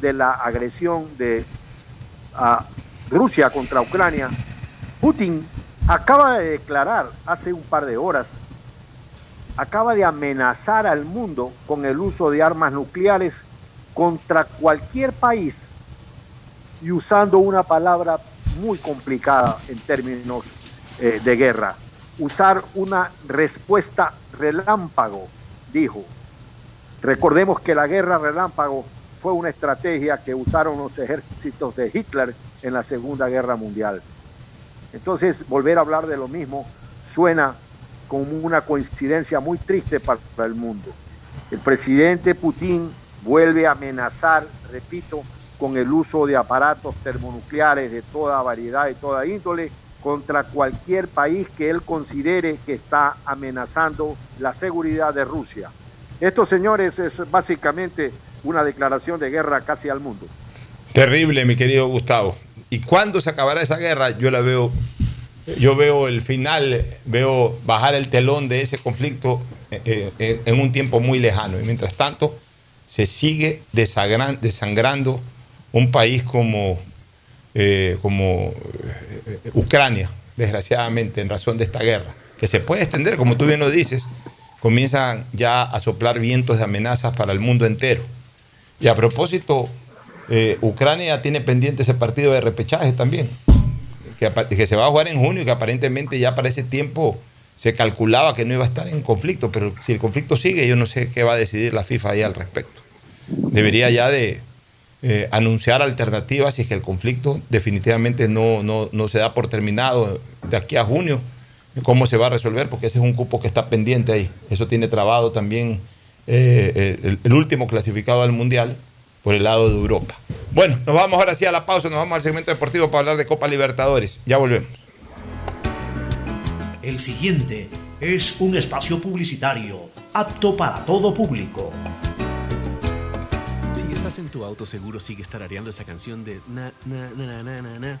de la agresión de Rusia contra Ucrania, Putin acaba de declarar hace un par de horas, acaba de amenazar al mundo con el uso de armas nucleares contra cualquier país y usando una palabra muy complicada en términos eh, de guerra. Usar una respuesta relámpago, dijo. Recordemos que la guerra relámpago fue una estrategia que usaron los ejércitos de Hitler en la Segunda Guerra Mundial. Entonces, volver a hablar de lo mismo suena como una coincidencia muy triste para el mundo. El presidente Putin vuelve a amenazar, repito, con el uso de aparatos termonucleares de toda variedad y toda índole contra cualquier país que él considere que está amenazando la seguridad de Rusia. Esto, señores, es básicamente una declaración de guerra casi al mundo. Terrible, mi querido Gustavo. ¿Y cuándo se acabará esa guerra? Yo la veo, yo veo el final, veo bajar el telón de ese conflicto eh, eh, en un tiempo muy lejano. Y mientras tanto, se sigue desangrando un país como, eh, como Ucrania, desgraciadamente, en razón de esta guerra, que se puede extender, como tú bien lo dices, comienzan ya a soplar vientos de amenazas para el mundo entero. Y a propósito, eh, Ucrania tiene pendiente ese partido de repechaje también, que, se va a jugar en junio y que aparentemente ya para ese tiempo se calculaba que no iba a estar en conflicto, pero si el conflicto sigue, yo no sé qué va a decidir la FIFA ahí al respecto. Debería ya de eh, anunciar alternativas si es que el conflicto definitivamente no, no, se da por terminado de aquí a junio, cómo se va a resolver, porque ese es un cupo que está pendiente ahí. Eso tiene trabado también eh, el, último clasificado al Mundial por el lado de Europa. Bueno, nos vamos ahora sí a la pausa, nos vamos al segmento deportivo para hablar de Copa Libertadores. Ya volvemos. El siguiente es un espacio publicitario apto para todo público. Si estás en tu auto, seguro sigue tarareando esa canción de na na na na na na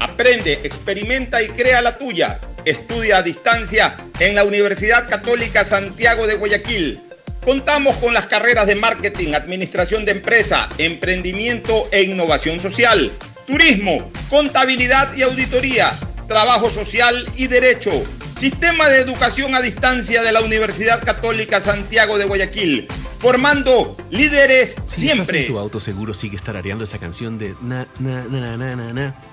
Aprende, experimenta y crea la tuya. Estudia a distancia en la Universidad Católica Santiago de Guayaquil. Contamos con las carreras de marketing, administración de empresa, emprendimiento e innovación social, turismo, contabilidad y auditoría, trabajo social y derecho. Sistema de educación a distancia de la Universidad Católica Santiago de Guayaquil formando líderes Si siempre. Estás en tu auto seguro sigue tarareando esa canción de na na na na na na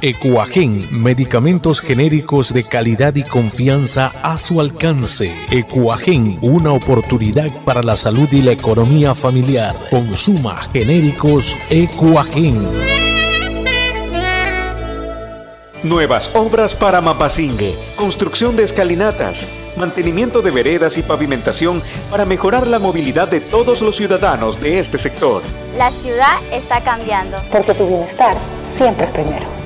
Ecuagen, medicamentos genéricos de calidad y confianza a su alcance. Ecuagen, una oportunidad para la salud y la economía familiar. Consuma genéricos Ecuagen. Nuevas obras para Mapasingue, construcción de escalinatas, mantenimiento de veredas y pavimentación para mejorar la movilidad de todos los ciudadanos de este sector. La ciudad está cambiando. Porque tu bienestar siempre es primero.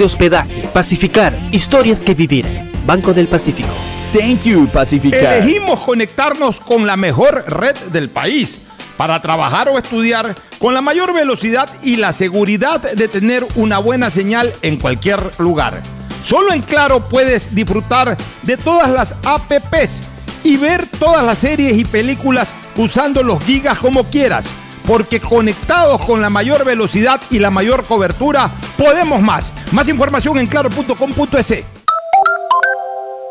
de hospedaje. Pacificar, historias que vivir. Banco del Pacífico. Thank you, Pacificar. Elegimos conectarnos con la mejor red del país para trabajar o estudiar con la mayor velocidad y la seguridad de tener una buena señal en cualquier lugar. Solo en Claro puedes disfrutar de todas las apps y ver todas las series y películas usando los gigas como quieras. Porque conectados con la mayor velocidad y la mayor cobertura, podemos más. Más información en claro.com.es.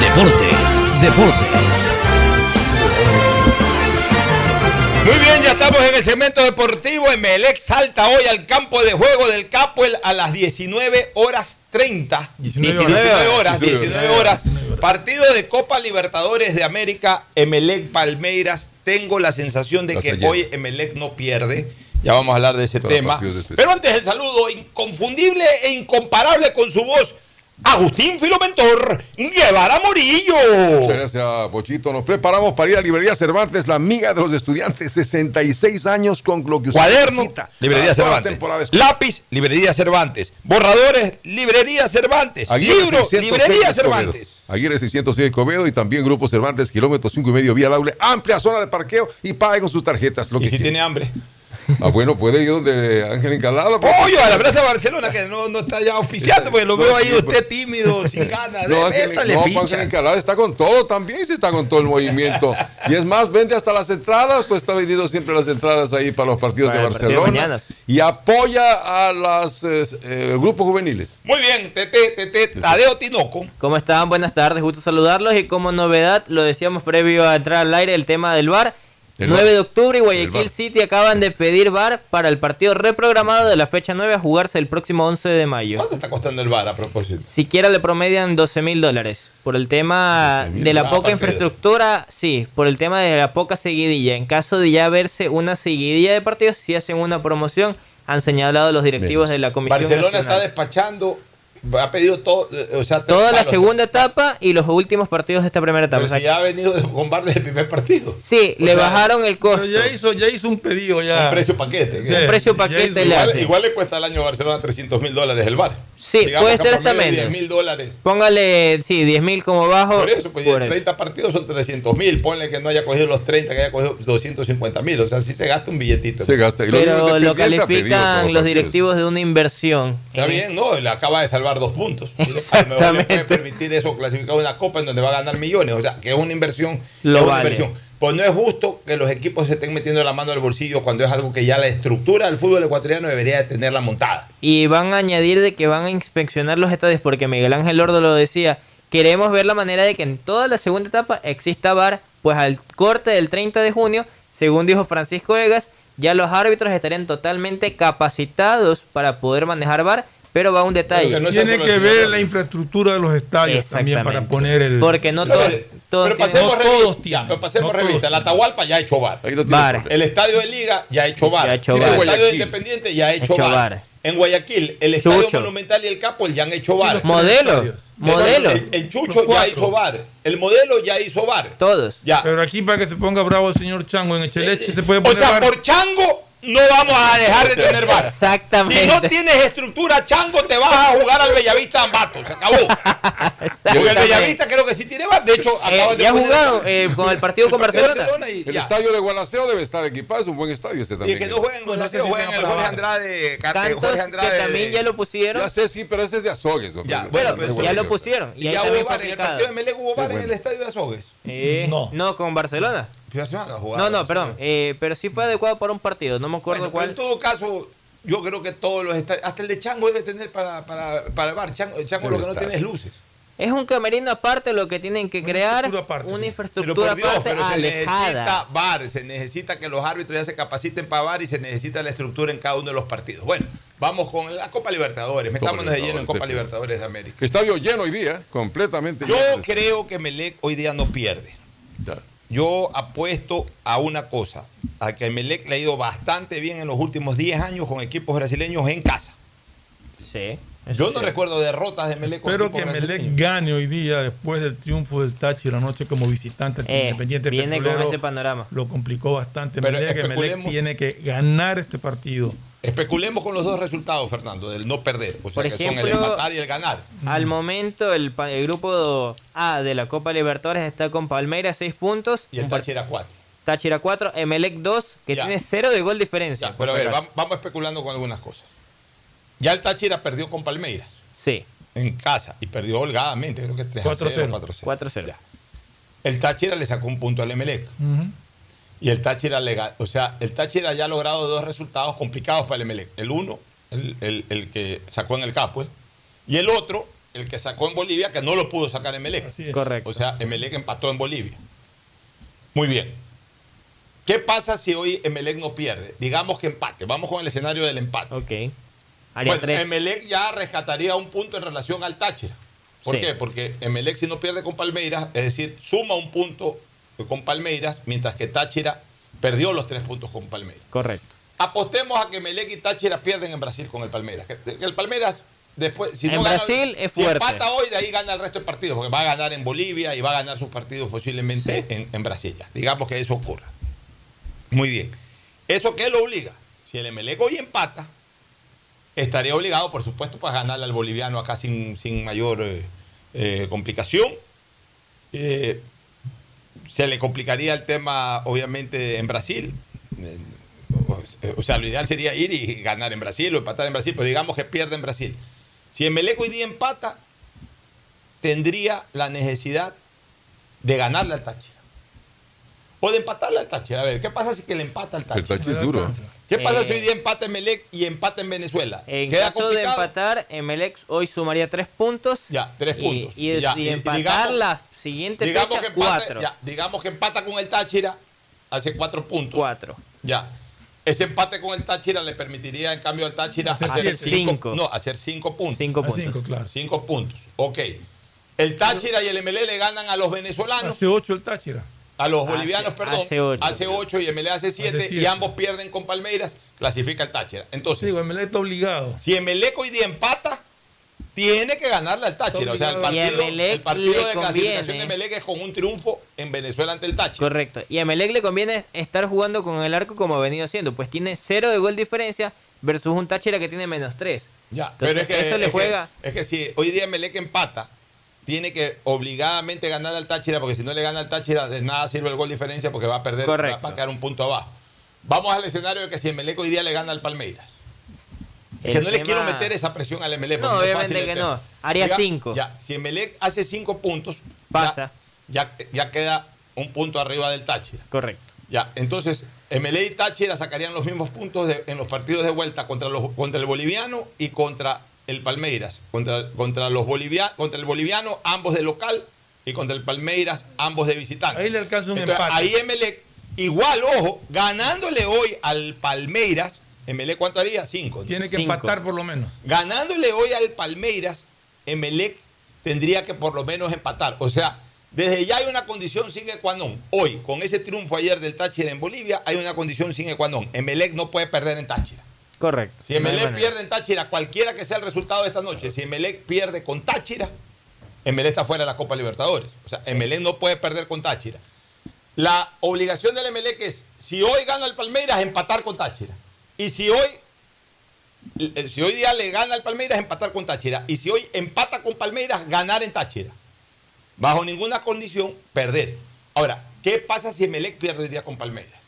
Deportes, Deportes. Muy bien, ya estamos en el segmento deportivo. Emelec salta hoy al campo de juego del Capo a las 19 horas 30. 19, horas, 19 horas. Partido de Copa Libertadores de América, Emelec Palmeiras. Tengo la sensación de que hoy Emelec no pierde. Ya vamos a hablar de ese tema. Pero antes el saludo inconfundible e incomparable con su voz. Agustín Filomentor Guevara Morillo. Muchas gracias, Pochito. Nos preparamos para ir a Librería Cervantes, la amiga de los estudiantes, 66 años con lo que usted Cuaderno, necesita. Librería Cervantes. Lápiz, Librería Cervantes. Borradores, Librería Cervantes. Aguirre Libro, 606 Librería. Cervantes. Aguirre 606 Escobedo y también Grupo Cervantes, kilómetro 5 y medio, vía Laule, amplia zona de parqueo y pague con sus tarjetas. Lo ¿Y que si tiene hambre? Ah, bueno, puede ir donde Ángel Encalada. Pollo a la Plaza Barcelona, que no, no está ya auspiciando, porque lo No, veo ahí sí, usted tímido, sin ganas. No, de Ángel, no, ficha. Ángel Encalada está con todo, también sí está con todo el movimiento. Y es más, vende hasta las entradas, pues está vendiendo siempre las entradas ahí para los partidos Para de el partido de Barcelona. y apoya a los grupos juveniles. Muy bien, Tete, Tete, Tadeo Tinoco. ¿Cómo están? Buenas tardes, gusto saludarlos. Y como novedad, lo decíamos previo a entrar al aire, el tema del VAR. El 9 VAR. de octubre y Guayaquil VAR. City acaban de pedir VAR para el partido reprogramado de la fecha 9 a jugarse el próximo 11 de mayo. ¿Cuánto está costando el bar a propósito? Siquiera le promedian 12 mil dólares. Por el tema 12.000 de la poca partido. infraestructura, sí, por el tema de la poca seguidilla. En caso de ya verse una seguidilla de partidos, si hacen una promoción, han señalado los directivos de la Comisión Barcelona Nacional. está despachando, ha pedido todo, eh, o sea, Toda la segunda etapa y los últimos partidos de esta primera etapa. Pero O sea, si ya ha venido de- con bar desde el primer partido. Sí, O le sea, bajaron el costo. Ya hizo, ya hizo un pedido ya. Un precio paquete. Sí, Un precio paquete hizo- Igual, hace. igual le cuesta al año a Barcelona 300 mil dólares el bar. Sí, puede ser hasta menos. 10 mil dólares. Póngale, sí, 10 mil como bajo. Por eso, pues por y eso. 30 partidos son 300 mil. Ponle que no haya cogido los 30, que haya cogido 250 mil. O sea, sí se gasta un billetito. Se gasta. Y lo Pero lo todos califican los directivos de una inversión. Está bien, no, le acaba de salvar dos puntos. Y A lo mejor le Exactamente. puede permitir eso, clasificar una copa en donde va a ganar millones. O sea, que es una inversión. Lo es una vale. inversión. Pues no es justo que los equipos se estén metiendo la mano al bolsillo cuando es algo que ya la estructura del fútbol ecuatoriano debería de tenerla montada. Y van a añadir de que van a inspeccionar los estadios, porque Miguel Ángel Lordo lo decía. Queremos ver la manera de que en toda la segunda etapa exista VAR, pues al corte del 30 de junio, según dijo Francisco Vegas, ya los árbitros estarían totalmente capacitados para poder manejar VAR Pero va un detalle. Tiene que ver la infraestructura de los estadios también para poner el. Porque no Pero, todos. pero pasemos, tienen- no revista, todos ya, pero pasemos no revista. La Atahualpa ya ha hecho bar. Bar. El estadio de Liga ya ha hecho bar. Ya ha hecho el estadio de. Independiente ya ha hecho, Hecho bar. bar. En Guayaquil, el estadio. Monumental y el Capo ya han hecho bar. Modelo. Modelo. El, el Chucho ya hizo bar. El modelo ya hizo bar. Todos. Ya. Pero aquí para que se ponga bravo el señor Chango en Echeleche se puede O poner. sea, bar. por chango no vamos a dejar de tener bar. Exactamente. Si no tienes estructura chango, te vas a jugar al Bellavista Ambato. Se acabó. Porque el. Bellavista creo que sí tiene bar. De hecho, Eh, acaban de ya jugaron eh, con el partido con partido de Barcelona. y El ya. estadio de Gualaceo debe estar equipado, es un buen estadio ese Y también. que no jueguen en Gualaceo, jueguen en el Jorge Andrade. Car- Cantos Jorge que también ya lo pusieron. Ya sé, sí, pero ese es de Azogues. Ya, bueno, pues, ya lo pusieron. Y ya también hubo bar. En el partido de Melec hubo bar en el estadio de Azogues. Eh, No. no. con Barcelona. No, no, perdón. eh, pero sí fue adecuado para un partido. No me acuerdo Bueno, pero cuál. en todo caso, yo creo que todos los estadios, hasta el de Chango debe tener para, para, para el bar. Chango, Chango lo que no tiene es luces. Es un camerino aparte lo que tienen que crear. infraestructura aparte, una sí. Pero infraestructura por Dios, aparte pero se necesita alejada. VAR, se necesita que los árbitros ya se capaciten para VAR y se necesita la estructura en cada uno de los partidos. Bueno, vamos con la Copa Libertadores, metámonos de lleno en Copa Libertadores de América. Estadio lleno hoy día, completamente Yo lleno. creo que Melec hoy día no pierde. Ya. Yo apuesto a una cosa, a que Melec le ha ido bastante bien en los últimos 10 años con equipos brasileños en casa. Sí. Yo no recuerdo derrotas de Melec con Espero que Melec gane hoy día después del triunfo del Táchira anoche como visitante ante Eh, Independiente viene con ese panorama. Lo complicó bastante. Pero Melec, que Melec tiene que ganar este partido. Especulemos con los dos resultados, Fernando, del no perder. O sea, Por que son el ejemplo, empatar y el ganar. Al momento, el, el grupo A de la Copa Libertadores está con Palmeiras 6 puntos. Y el Táchira 4. Táchira 4, Emelec 2, que Ya. tiene 0 de gol diferencia. Ya, pero a ver, acaso. vam- vamos especulando con algunas cosas. Ya el Táchira perdió con Palmeiras Sí, en casa y perdió holgadamente, creo que 3 a 0, 4-0. 4-0. 4-0. Ya. El Táchira le sacó un punto al Emelec. Y el Táchira le ga- o sea, el Táchira ya ha logrado dos resultados complicados para el Emelec. El uno, el, el- el que sacó en el Capo, y el otro, el que sacó en Bolivia, que no lo pudo sacar Emelec. Correcto. O sea, Emelec empató en Bolivia. Muy bien. ¿Qué pasa si hoy Emelec no pierde? Digamos que empate. Vamos con el escenario del empate. ok. Área Bueno, 3. Emelec ya rescataría un punto en relación al Táchira. ¿Por Sí. qué? Porque Emelec si no pierde con Palmeiras, es decir, suma un punto con Palmeiras, mientras que Táchira perdió los tres puntos con Palmeiras. Correcto. Apostemos a que Emelec y Táchira pierden en Brasil con el Palmeiras. Que, que el Palmeiras después, si En no gana- Brasil es si fuerte. empata hoy, de ahí gana el resto de partidos, porque va a ganar en Bolivia y va a ganar sus partidos posiblemente en, en Brasil. ya. Digamos que eso ocurra. Muy bien. ¿Eso qué lo obliga? Si el Emelec hoy empata, estaría obligado, por supuesto, para ganarle al boliviano acá sin, sin mayor eh, eh, complicación. Eh, se le complicaría el tema, obviamente, en Brasil. Eh, O sea, lo ideal sería ir y ganar en Brasil o empatar en Brasil, pero digamos que pierde en Brasil. Si Emelec hoy día empata, tendría la necesidad de ganarle al Táchira. O de empatarle al Táchira. A ver, ¿qué pasa si que le empata al El Táchira? Es duro. ¿Qué pasa Eh, si hoy día empata Emelec y empata en Venezuela? En ¿Queda caso de empatar, Emelec hoy sumaría 3 puntos. Ya, tres y- puntos. Y, Ya, y y- empatar digamos- la siguiente digamos, que fecha, empata, 4. ya, digamos que empata con el Táchira, hace cuatro puntos. 4. Ya. Ese empate con el Táchira le permitiría, en cambio, al Táchira Hacer hacer siete. cinco, Cinco. no, hacer cinco puntos. 5 A puntos. cinco, claro. Cinco puntos. Ok. El Táchira y el MLE le ganan a los venezolanos, Hace 8 el Táchira. a los Hace- bolivianos, perdón. hace ocho. Hace 8 y MLE hace 7 Hace y siete. ambos pierden con Palmeiras, clasifica el Táchira. Entonces, Digo, Emelec está obligado. si Emelec hoy día empata, tiene que ganarle al Táchira. O sea, el partido, el partido de clasificación de Emelec es con un triunfo en Venezuela ante el Táchira. Correcto. Y a Emelec le conviene estar jugando con el arco como ha venido haciendo. Pues tiene 0 de gol diferencia versus un Táchira que tiene menos 3. Ya, Entonces, pero es que, eso le que- juega. es que si hoy día Emelec empata, tiene que obligadamente ganar al Táchira, porque si no le gana al Táchira, de nada sirve el gol diferencia porque va a perder, va, Correcto. va a quedar un punto abajo. Vamos al escenario de que si Emelec hoy día le gana al Palmeiras. Que no le tema- quiero meter esa presión al Emelec. No, obviamente fácil el que no. Haría Diga- cinco. Ya, si Emelec hace cinco puntos, ya- Pasa. Ya, ya queda un punto arriba del Táchira. Correcto. Ya, entonces, Emelec y Táchira sacarían los mismos puntos de- en los partidos de vuelta contra, los, contra el boliviano y contra el Palmeiras. Contra, contra, los bolivia, contra el boliviano, ambos de local, y contra el Palmeiras, ambos de visitante. Ahí le alcanza un Entonces, empate. Ahí Emelec, igual, ojo, ganándole hoy al Palmeiras, Emelec cuánto haría? Cinco. Tiene que Cinco. empatar por lo menos. Ganándole hoy al Palmeiras, Emelec tendría que por lo menos empatar. O sea, desde ya hay una condición sine qua non. Hoy, con ese triunfo ayer del Táchira en Bolivia, hay una condición sine qua non. Emelec no puede perder en Táchira. Correcto. Si Emelec pierde en Táchira, cualquiera que sea el resultado de esta noche, si Emelec pierde con Táchira, Emelec está fuera de la Copa Libertadores. O sea, Emelec no puede perder con Táchira. La obligación del Emelec es, si hoy gana el Palmeiras, empatar con Táchira. Y si hoy, si hoy día le gana al Palmeiras, empatar con Táchira. Y si hoy empata con Palmeiras, ganar en Táchira. Bajo ninguna condición, perder. Ahora, ¿qué pasa si Emelec pierde el día con Palmeiras?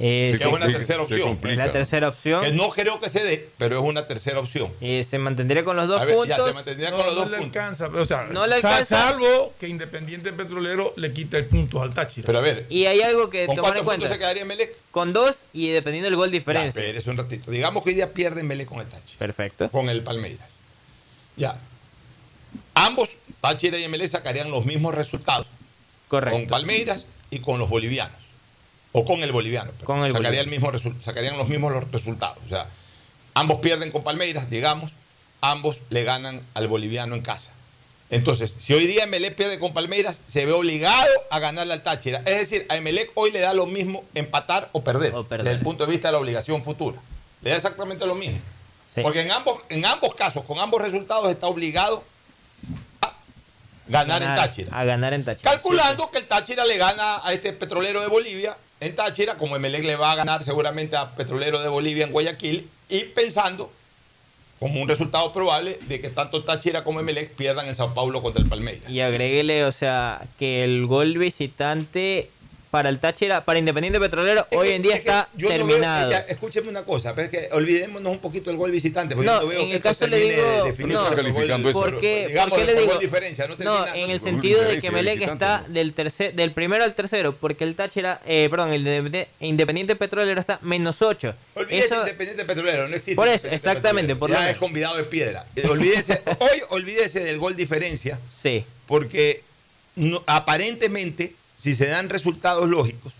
Eh, que se es una tercera opción. La tercera opción. Que no creo que se dé, pero es una tercera opción. Y se mantendría con los dos ver, ya puntos. se mantendría No, con los no dos le puntos. alcanza. O sea, No le sa- alcanza. Salvo que Independiente Petrolero le quita el punto al Táchira. Pero a ver, Y hay algo que ¿con tomar en puntos cuenta. se quedaría Emelec? Con dos y dependiendo del gol Ya, diferencia. espérese un ratito. Digamos que hoy día pierde Emelec con el Táchira. Perfecto. Con el Palmeiras. Ya. Ambos, Táchira y Emelec, sacarían los mismos resultados. Correcto. Con Palmeiras y con los bolivianos. O con el boliviano. Con el Sacaría boliviano. el mismo resu- sacarían los mismos los resultados. O sea, ambos pierden con Palmeiras, digamos. Ambos le ganan al boliviano en casa. Entonces, si hoy día Emelec pierde con Palmeiras, se ve obligado a ganarle al Táchira. Es decir, a Emelec hoy le da lo mismo empatar o perder, perder. desde el punto de vista de la obligación futura. Le da exactamente lo mismo. Porque en ambos, en ambos casos, con ambos resultados, está obligado a ganar, en Táchira. A ganar en Táchira. Calculando que el Táchira le gana a este petrolero de Bolivia en Táchira, como Emelec le va a ganar seguramente a Petrolero de Bolivia en Guayaquil, y pensando como un resultado probable de que tanto Táchira como Emelec pierdan en Sao Paulo contra el Palmeiras. Y agréguele, o sea, que el gol visitante para el Táchira, para Independiente Petrolero, hoy en día Es está yo no veo- terminado. ya, escúcheme una cosa, pero es que olvidémonos un poquito del gol visitante, porque No, yo no veo en que el esto caso le digo, no, Calificando eso. ¿Por qué, digamos, por qué le digo? gol diferencia, no no, termina- en el por sentido de que Melec está del tercer, del primero al tercero, porque el Táchira, eh, perdón, el Independiente, Independiente Petrolero está menos 8. Olvídese Eso, Independiente Petrolero, no existe. Por eso, exactamente, por ya es convidado de piedra. Eh, Olvídese, hoy olvídese del gol diferencia, sí, porque no- aparentemente, si se dan resultados lógicos,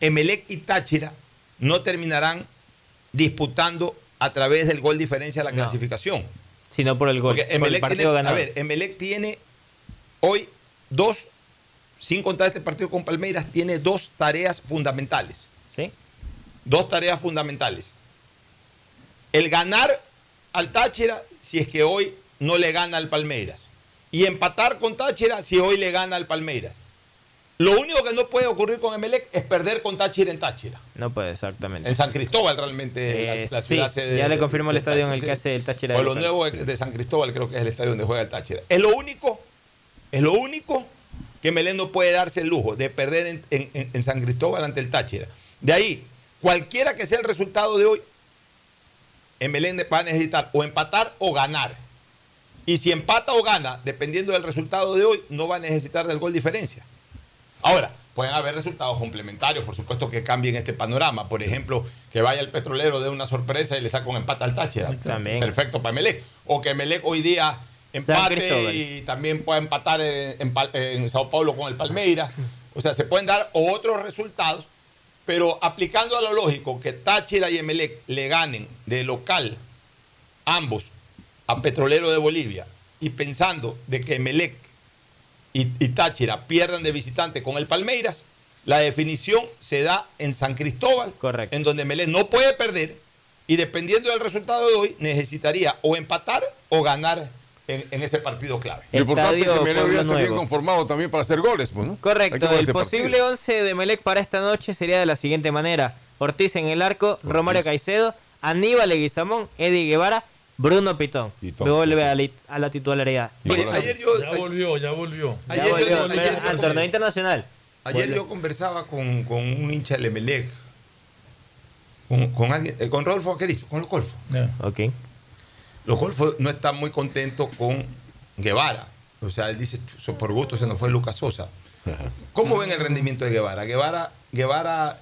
Emelec y Táchira no terminarán disputando a través del gol diferencia la No. clasificación. sino por el gol, Porque por el Emelec tiene, ganado. a ver, Emelec tiene hoy dos, sin contar este partido con Palmeiras, tiene dos tareas fundamentales. ¿Sí? Dos tareas fundamentales. El ganar al Táchira si es que hoy no le gana al Palmeiras. Y empatar con Táchira si hoy le gana al Palmeiras. Lo único que no puede ocurrir con Emelec es perder con Táchira en Táchira. No puede, exactamente. En San Cristóbal realmente Eh, la, sí, ciudad ya le confirmó el de estadio en el que hace el Táchira. O lo nuevo de San Cristóbal creo que es el estadio donde juega el Táchira. Es lo único, es lo único que Melén no puede darse el lujo de perder en, en- en- en San Cristóbal ante el Táchira. De ahí, cualquiera que sea el resultado de hoy, Belén va a necesitar o empatar o ganar. Y si empata o gana, dependiendo del resultado de hoy, no va a necesitar del gol diferencia. Ahora, pueden haber resultados complementarios, por supuesto que cambien este panorama. Por ejemplo, que vaya el petrolero de una sorpresa y le saca un empate al Táchira. También. Perfecto para Melec. O que Melec hoy día empate y también pueda empatar en, en Sao Paulo con el Palmeiras. O sea, se pueden dar otros resultados, pero aplicando a lo lógico que Táchira y Emelec le ganen de local ambos a Petrolero de Bolivia y pensando de que Emelec y, y Táchira pierdan de visitante con el Palmeiras, la definición se da en San Cristóbal, en donde Emelec no puede perder y dependiendo del resultado de hoy necesitaría o empatar o ganar en, en ese partido clave. Lo importante es que Melec ya está bien conformado también para hacer goles, pues, Correcto, el este posible partido. 11 de Melec para esta noche sería de la siguiente manera. Ortiz en el arco, Romario Caicedo, Aníbal Leguizamón, Eddie Guevara, Bruno Pitón. Pitón, Vuelve a, li- a la titularidad. Oye, ayer yo, Ya volvió, ya volvió. Ya ayer yo- ayer al torneo internacional. Ayer Vuelve. yo conversaba con, con un hincha del Emelec, con, con, alguien- eh, con Rodolfo Aquerizo, con los Golfo. Ok. Los Golfo no están muy contentos con Guevara. O sea, él dice, "Chuzo, por gusto se nos fue Lucas Sosa. ¿Cómo ven el rendimiento de Guevara? Guevara, Guevara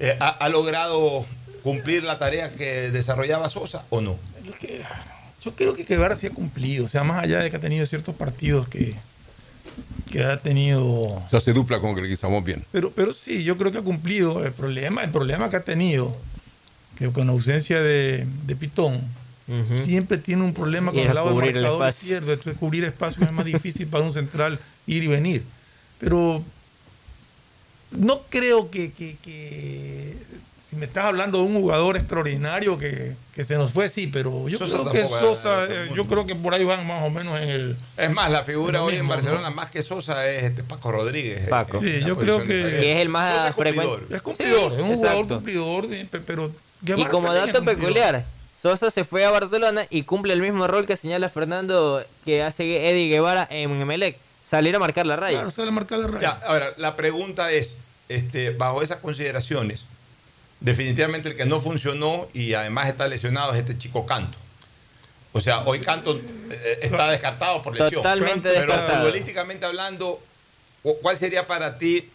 eh, ha, ha logrado cumplir la tarea que desarrollaba Sosa o no? Yo creo que Guevara sí ha cumplido. O sea, más allá de que ha tenido ciertos partidos que, que ha tenido. O sea, se dupla con Leguizamón bien. Pero, pero sí, yo creo que ha cumplido. El problema, el problema que ha tenido que con ausencia de, de Pitón, siempre tiene un problema con el lado del marcador izquierdo. Entonces, cubrir espacio es más difícil para un central ir y venir. Pero no creo que, que- que- me estás hablando de un jugador extraordinario que, que se nos fue, sí, pero yo Sosa creo que Sosa, eh, yo creo que por ahí van más o menos en el. Es más, la figura hoy en Barcelona, ¿no? más que Sosa, es este Paco Rodríguez. Paco. en- Sí, yo creo que- es el más Sosa es cumplidor. Es cumplidor, Sí, es un jugador cumplidor, pe- pero. Y como dato peculiar, Sosa se fue a Barcelona y cumple el mismo rol que señala Fernando que hace Eddie Guevara en Emelec, salir a marcar la raya. Claro, sale a marcar la raya. Ya, ahora, la pregunta es, este, bajo esas consideraciones, definitivamente el que no funcionó y además está lesionado es este chico Canto. O sea, hoy Canto eh, está descartado por lesión. Totalmente Pero descartado. futbolísticamente hablando, ¿cu- ¿cuál sería para ti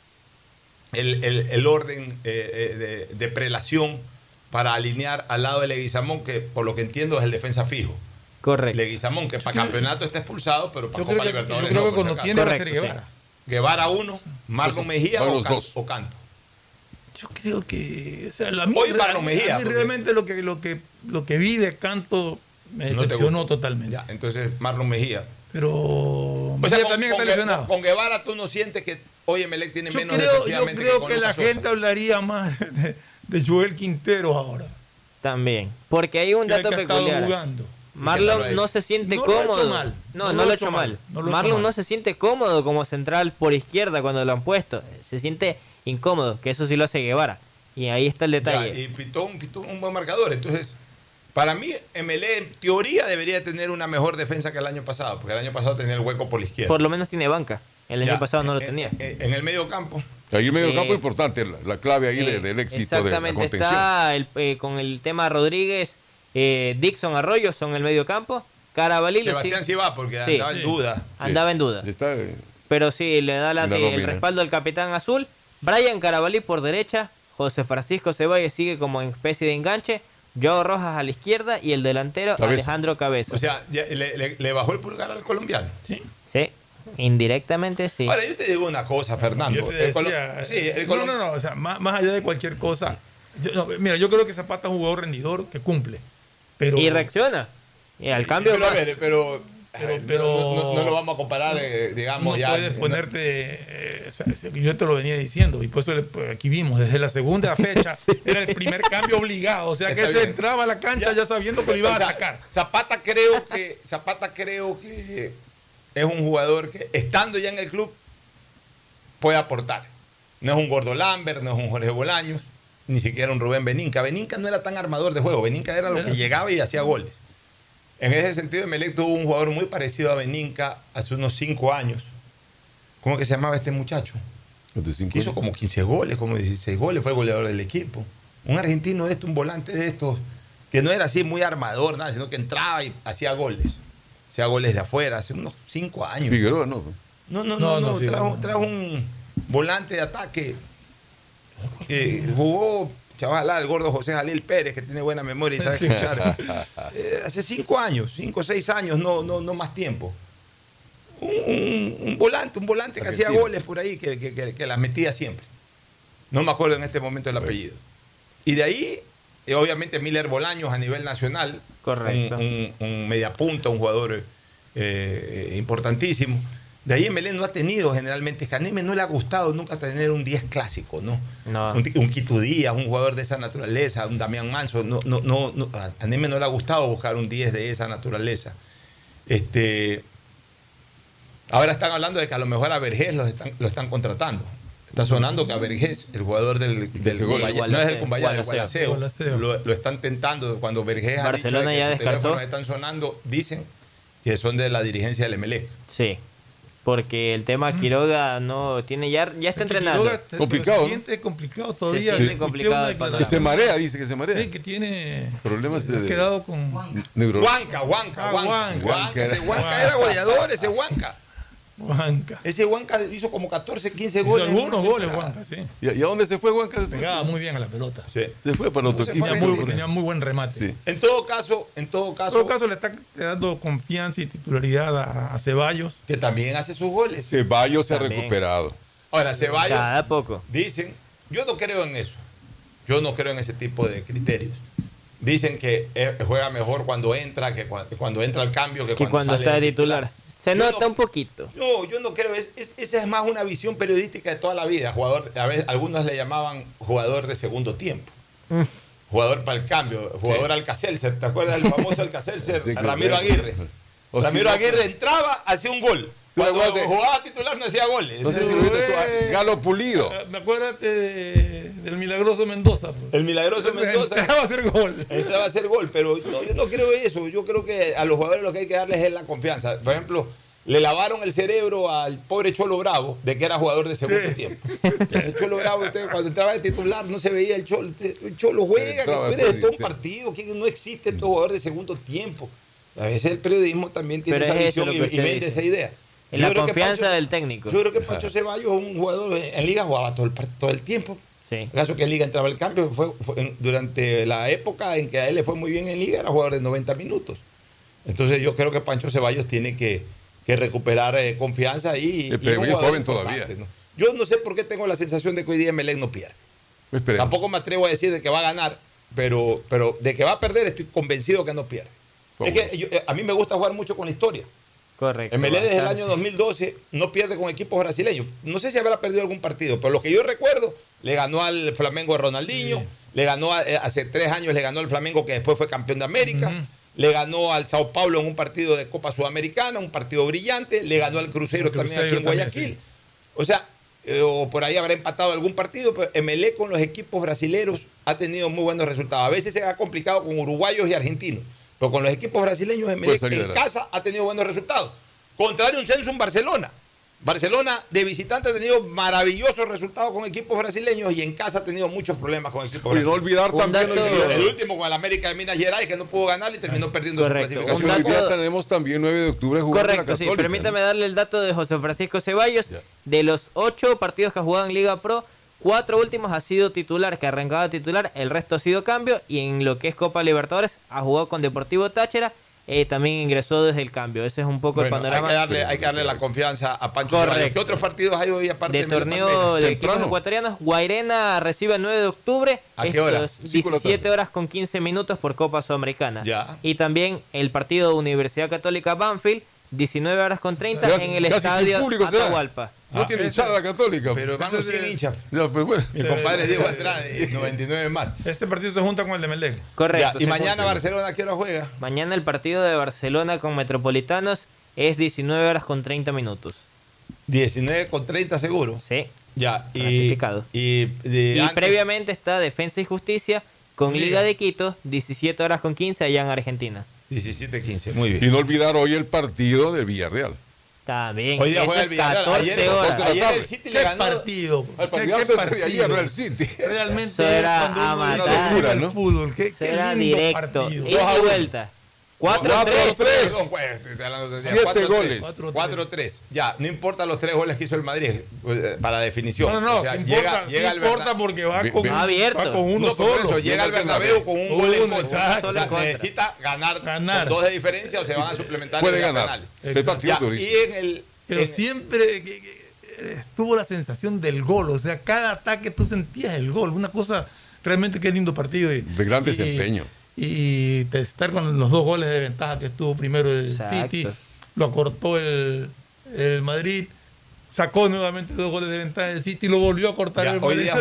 el, el- el orden eh, eh, de, de prelación para alinear al lado de Leguizamón, que por lo que entiendo es el defensa fijo? Correcto. Leguizamón, que para campeonato está expulsado, pero para Yo Copa creo que, yo Libertadores creo no, que si cuando tiene va a ser Correcto, sí. Guevara. Guevara uno, Marlon Mejía o Canto. Yo creo que. O sea, la Hoy mí- Marlon Mejía, a mí porque- realmente lo que, lo, que, lo que vi de canto me decepcionó totalmente. Ya, entonces Marlon Mejía. Pero. O sea, Mejía con, también está lesionado. con Guevara tú no sientes que hoy Emelec tiene Yo menos creo, yo creo que la Sosa. gente hablaría más de, de Joel Quintero ahora. También. Porque hay un que dato que peculiar. jugando. Marlon no se siente No lo ha hecho cómodo. mal. No, no, lo ha hecho mal. No lo ha hecho Marlon mal. no se siente cómodo como central por izquierda cuando lo han puesto. Se siente incómodo, que eso sí lo hace Guevara. Y ahí está el Ya, detalle. y Pitón, Pitón un buen marcador. Entonces, para mí, MLE en teoría debería tener una mejor defensa que el año pasado, porque el año pasado tenía el hueco por la izquierda. Por lo menos tiene banca. El año Ya, pasado no lo en- tenía. En, en el medio campo. Ahí el medio Eh, campo es importante, la, la clave ahí Eh, del éxito de la Exactamente, contención. está el- eh, con el tema Rodríguez, eh, Dixon Arroyo son el medio campo. Carabalí Sebastián sí va, porque Sí. andaba en duda. Andaba en duda. Está, eh, Pero sí, le da la- el respaldo al capitán azul. Brian Carabalí por derecha. José Francisco Ceballos sigue como en especie de enganche. Joao Rojas a la izquierda y el delantero Cabeza. Alejandro Cabeza. O sea, ya le, le- le bajó el pulgar al colombiano. Sí. Sí, indirectamente sí. Ahora, yo te digo una cosa, Fernando. Yo te El sí, el no, no, no, o sea, más, más allá de cualquier cosa. yo- no, mira, yo creo que Zapata es un jugador rendidor que cumple. Pero, y reacciona. Y al cambio pero, a más. ver, pero, pero- no, lo vamos a comparar, eh, digamos, no ya. puedes ponerte, eh, o sea, yo te lo venía diciendo, y por eso pues, aquí vimos, desde la segunda fecha, era el primer cambio obligado, o sea que Está se bien. entraba a la cancha ya, sabiendo que lo iba a sacar. Zapata creo que Zapata creo que es un jugador que estando ya en el club puede aportar. No es un Gordo Lambert, no es un Jorge Bolaños, ni siquiera un Rubén Beninca. Beninca no era tan armador de juego, Beninca era lo que llegaba y hacía goles. En ese sentido, Melec tuvo un jugador muy parecido a Beninca hace unos 5 años. ¿Cómo que se llamaba este muchacho? Que hizo como 15 goles, como 16 goles, fue el goleador del equipo. Un argentino de estos, un volante de estos, que no era así muy armador, nada, sino que entraba y hacía goles. Hacía goles de afuera, hace unos 5 años. Figueroa, no. No, no, No, no, no, no, Figueroa. trajo, trajo un volante de ataque. que jugó, chaval, el gordo José Jalil Pérez, que tiene buena memoria y sabe escuchar. Eh, hace cinco años, cinco o seis años, no, no, no más tiempo. Un, un- un volante, un volante que hacía goles por ahí, que, que- que- que las metía siempre. No me acuerdo en este momento el apellido. Y de ahí, eh, obviamente, Miller Bolaños a nivel nacional. Correcto. Un, un, un mediapunta, un jugador eh, importantísimo. De ahí en Belén no ha tenido generalmente, que a Neme no le ha gustado nunca tener un 10 clásico, ¿no? No. Un, un Quito Díaz, un jugador de esa naturaleza, un Damián Manso. No, no, no, no, a a Neme no le ha gustado buscar un 10 de esa naturaleza. Este, ahora están hablando de que a lo mejor a Vergés lo están, lo están contratando. Está sonando que a Vergés, el jugador del, del. Cumbaya- no es el Cumbaya, del Gualaceo. Gualaceo, lo, lo están tentando cuando Vergés ha dicho Barcelona que ya sus descartó. teléfonos están sonando, dicen que son de la dirigencia del Emelec. Sí. Porque el tema Quiroga no tiene ya, ya está entrenando. Quiroga, te- Complicado, Se siente complicado todavía. Se siente Escuché complicado. Que se marea, dice que se marea. Sí, que tiene. Problemas Se ha quedado con. Huanca, Huanca, Ah, Huanca. Huanca. Huanca, ese Huanca era goleador, ese Huanca. Huanca. Ese Huanca hizo como 14, 15 Hizo goles. en algunos goles. Huanca, sí. ¿Y, a- y a dónde se fue Juanca? Pegaba muy bien a la pelota. Sí. Se fue para otro equipo. Tenía muy, México. tenía muy buen remate. Sí. En todo caso, en todo En caso, todo caso, le está dando confianza y titularidad a, a Ceballos. que también hace sus goles. Ceballos se ha recuperado. Ahora, Ceballos Cada poco. dicen, yo no creo en eso. Yo no creo en ese tipo de criterios. dicen que eh, juega mejor cuando entra, que cua- que cuando entra al cambio, que, Que cuando sale está de de titular. Se Yo nota no- un poquito. No, yo no creo. es- es- esa es más una visión periodística de toda la vida. Jugador, a veces, algunos le llamaban jugador de segundo tiempo. Mm. Jugador para el cambio, jugador Alcacelser. ¿Te acuerdas del famoso Alcacelser? Sí, Ramiro. Aguirre. O Ramiro si no, Aguirre entraba, hacía un gol. ¿Tú te Cuando jugaba titular no hacía goles. No sé si lo viste tú, a Galo Pulido. Me acuerdas de- del milagroso Mendoza. pues. El milagroso Mendoza. Entraba a hacer gol. Entraba a hacer gol, pero no, yo no creo eso. Yo creo que a los jugadores lo que hay que darles es la confianza. Por ejemplo, le lavaron el cerebro al pobre Cholo Bravo de que era jugador de segundo tiempo. El Cholo Bravo, usted, cuando entraba de titular, no se veía el Cholo. El Cholo juega, que tú eres de todo un partido, que no existe estos jugadores de segundo tiempo. A veces el periodismo también tiene Pero esa es visión y, y vende dice. esa idea. En la confianza Pancho- del técnico. Yo creo que Pancho Ceballos es un jugador en liga jugaba todo el, todo el tiempo. Sí. En caso que en Liga entraba el cambio, fue, fue en- durante la época en que a él le fue muy bien en Liga, era jugador de 90 minutos. Entonces yo creo que Pancho Ceballos tiene que, que recuperar eh, confianza y, pero es joven todavía. ¿no? Yo no sé por qué tengo la sensación de que hoy día Melec no pierde. Esperemos. Tampoco me atrevo a decir de que va a ganar, pero, pero de que va a perder estoy convencido que no pierde. Es que yo- eh, a mí me gusta jugar mucho con la historia. Correcto. Emelec desde el año 2012 no pierde con equipos brasileños. No sé si habrá perdido algún partido, pero lo que yo recuerdo, le ganó al Flamengo de Ronaldinho, le ganó a- eh, hace tres años, le ganó al Flamengo que después fue campeón de América, le ganó al Sao Paulo en un partido de Copa Sudamericana, un partido brillante, le ganó al Cruzeiro, también aquí en también, Guayaquil. sí. O sea, eh, o por ahí habrá empatado algún partido, pero Emelec con los equipos brasileños ha tenido muy buenos resultados. A veces se ha complicado con uruguayos y argentinos, pero con los equipos brasileños Emelec en casa ha tenido buenos resultados. Contrario a un censo en Barcelona. Barcelona de visitante ha tenido maravillosos resultados con equipos brasileños y en casa ha tenido muchos problemas con equipos Y no brasileños. olvidar también El último con el América de Minas Gerais que no pudo ganar y terminó perdiendo Correcto. su clasificación. hoy día tenemos también 9 de octubre jugando Correcto, la sí. Permítame ¿no? darle el dato de José Francisco Ceballos. De los ocho partidos que ha jugado en Liga Pro, cuatro últimos ha sido titular, que arrancaba titular, el resto ha sido cambio. Y en lo que es Copa Libertadores, ha jugado con Deportivo Táchira, eh, también ingresó desde el cambio. Ese es un poco el hay, panorama que darle, hay que darle la confianza a Pancho Correcto. ¿Qué otros partidos hay hoy aparte de torneo de equipos ecuatorianos. Guairena recibe el 9 de octubre. ¿A qué hora? Estos Cinco de la 17 horas con 15 minutos por Copa Sudamericana. Ya. Y también el partido de Universidad Católica Banfield, 19 horas con 30 Se hace en el estadio público. Atahualpa. No tiene hinchada la Católica. Pero vamos sin hinchas. Bueno. Mi compadre Diego Andrade, 99 más. Este partido se junta con el de Melec. Correcto. Ya, y mañana. Barcelona, ¿a qué hora juega? Mañana el partido de Barcelona con Metropolitanos es 19 horas con 30 minutos. 19 con 30 seguro. Sí. Ya, y, Ratificado. y, de Y antes- previamente está Defensa y Justicia con Liga. Liga de Quito, 17 horas con 15 allá en Argentina. 17-15, muy bien. Y no olvidar hoy el partido del Villarreal. También. Hoy día juega el Villarreal. 14 Ayer, horas. ayer el City le ¿Qué ganó. partido? Al ¿Qué, partidazo qué ese de ayer, partido? Real City. Realmente Eso era cuando uno a matar. el ¿no? fútbol. Qué, Eso qué era lindo directo. partido. Y vuelta. 4-3. 4-3. Perdón, pues, estoy hablando de- Siete 4-3. goles. 4-3. Ya, no importa los tres goles que hizo el Madrid eh, para definición. No, no, no, O sea, sí llega, importa, sí llega al importa Berna- porque va con, Va abierto. va con uno No, solo. eso, llega al Bernabéu con un gol en contra. O sea, necesita ganar, Ganar. con dos de diferencia o se van a suplementar Puede en ganar. El partido Ya, y en el Pero en- siempre que- que- estuvo la sensación del gol. O sea, cada ataque tú sentías el gol. Una cosa realmente qué lindo partido. Y, De gran y- desempeño. Y, de estar con los dos goles de ventaja que estuvo primero el Exacto. City, lo acortó el, el Madrid. Sacó nuevamente dos goles de ventaja del City y lo volvió a cortar Ya, el hoy Madrid. día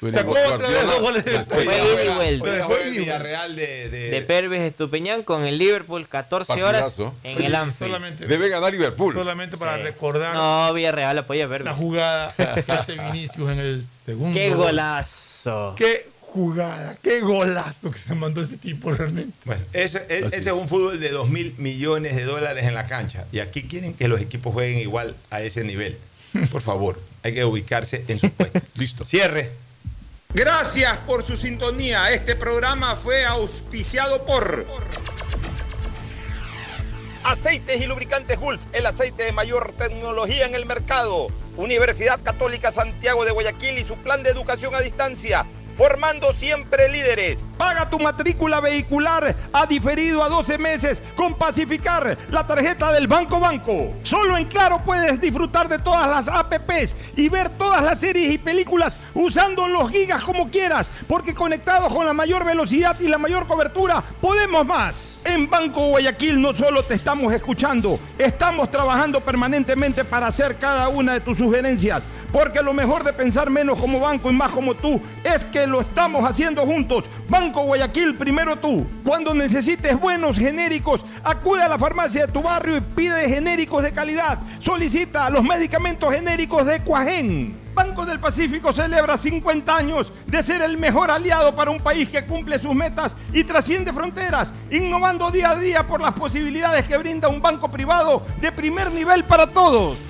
fue- Sacó Guardiola- otra vez dos goles de ventaja. Fue ida y vuelta. Fue y el. Villarreal de, de- De Pervis Estupiñán con el Liverpool, 14 horas Partidazo. en el Anfield. Debe ganar Liverpool. solamente para Sí. recordar No, Villarreal apoya a la Pervis. jugada que hace Vinicius en el segundo. ¡Qué gol. golazo! Qué jugada, qué golazo que se mandó ese tipo realmente. Bueno, ese, e- Así ese es es. un fútbol de 2 mil millones de dólares en la cancha. Y aquí quieren que los equipos jueguen igual a ese nivel. Por favor, hay que ubicarse en su puesto. Listo. Cierre. Gracias por su sintonía. Este programa fue auspiciado por Aceites y lubricantes Gulf, el aceite de mayor tecnología en el mercado. Universidad Católica Santiago de Guayaquil y su plan de educación a distancia. Formando siempre líderes. Paga tu matrícula vehicular a diferido a 12 meses con Pacificar, la tarjeta del Banco Banco. Solo en Claro puedes disfrutar de todas las APPs y ver todas las series y películas usando los gigas como quieras, porque conectados con la mayor velocidad y la mayor cobertura, podemos más. En Banco Guayaquil no solo te estamos escuchando, estamos trabajando permanentemente para hacer cada una de tus sugerencias, porque lo mejor de pensar menos como banco y más como tú es que lo estamos haciendo juntos. Banco Guayaquil, primero tú. Cuando necesites buenos genéricos, acude a la farmacia de tu barrio y pide genéricos de calidad. Solicita los medicamentos genéricos de Cuajén. Banco del Pacífico celebra 50 años de ser el mejor aliado para un país que cumple sus metas y trasciende fronteras, innovando día a día por las posibilidades que brinda un banco privado de primer nivel para todos.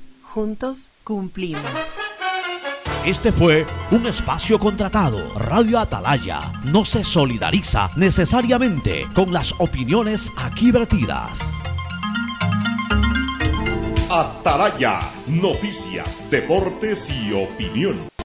Juntos cumplimos. Este fue un espacio contratado. Radio Atalaya no se solidariza necesariamente con las opiniones aquí vertidas. Atalaya, noticias, deportes y opinión.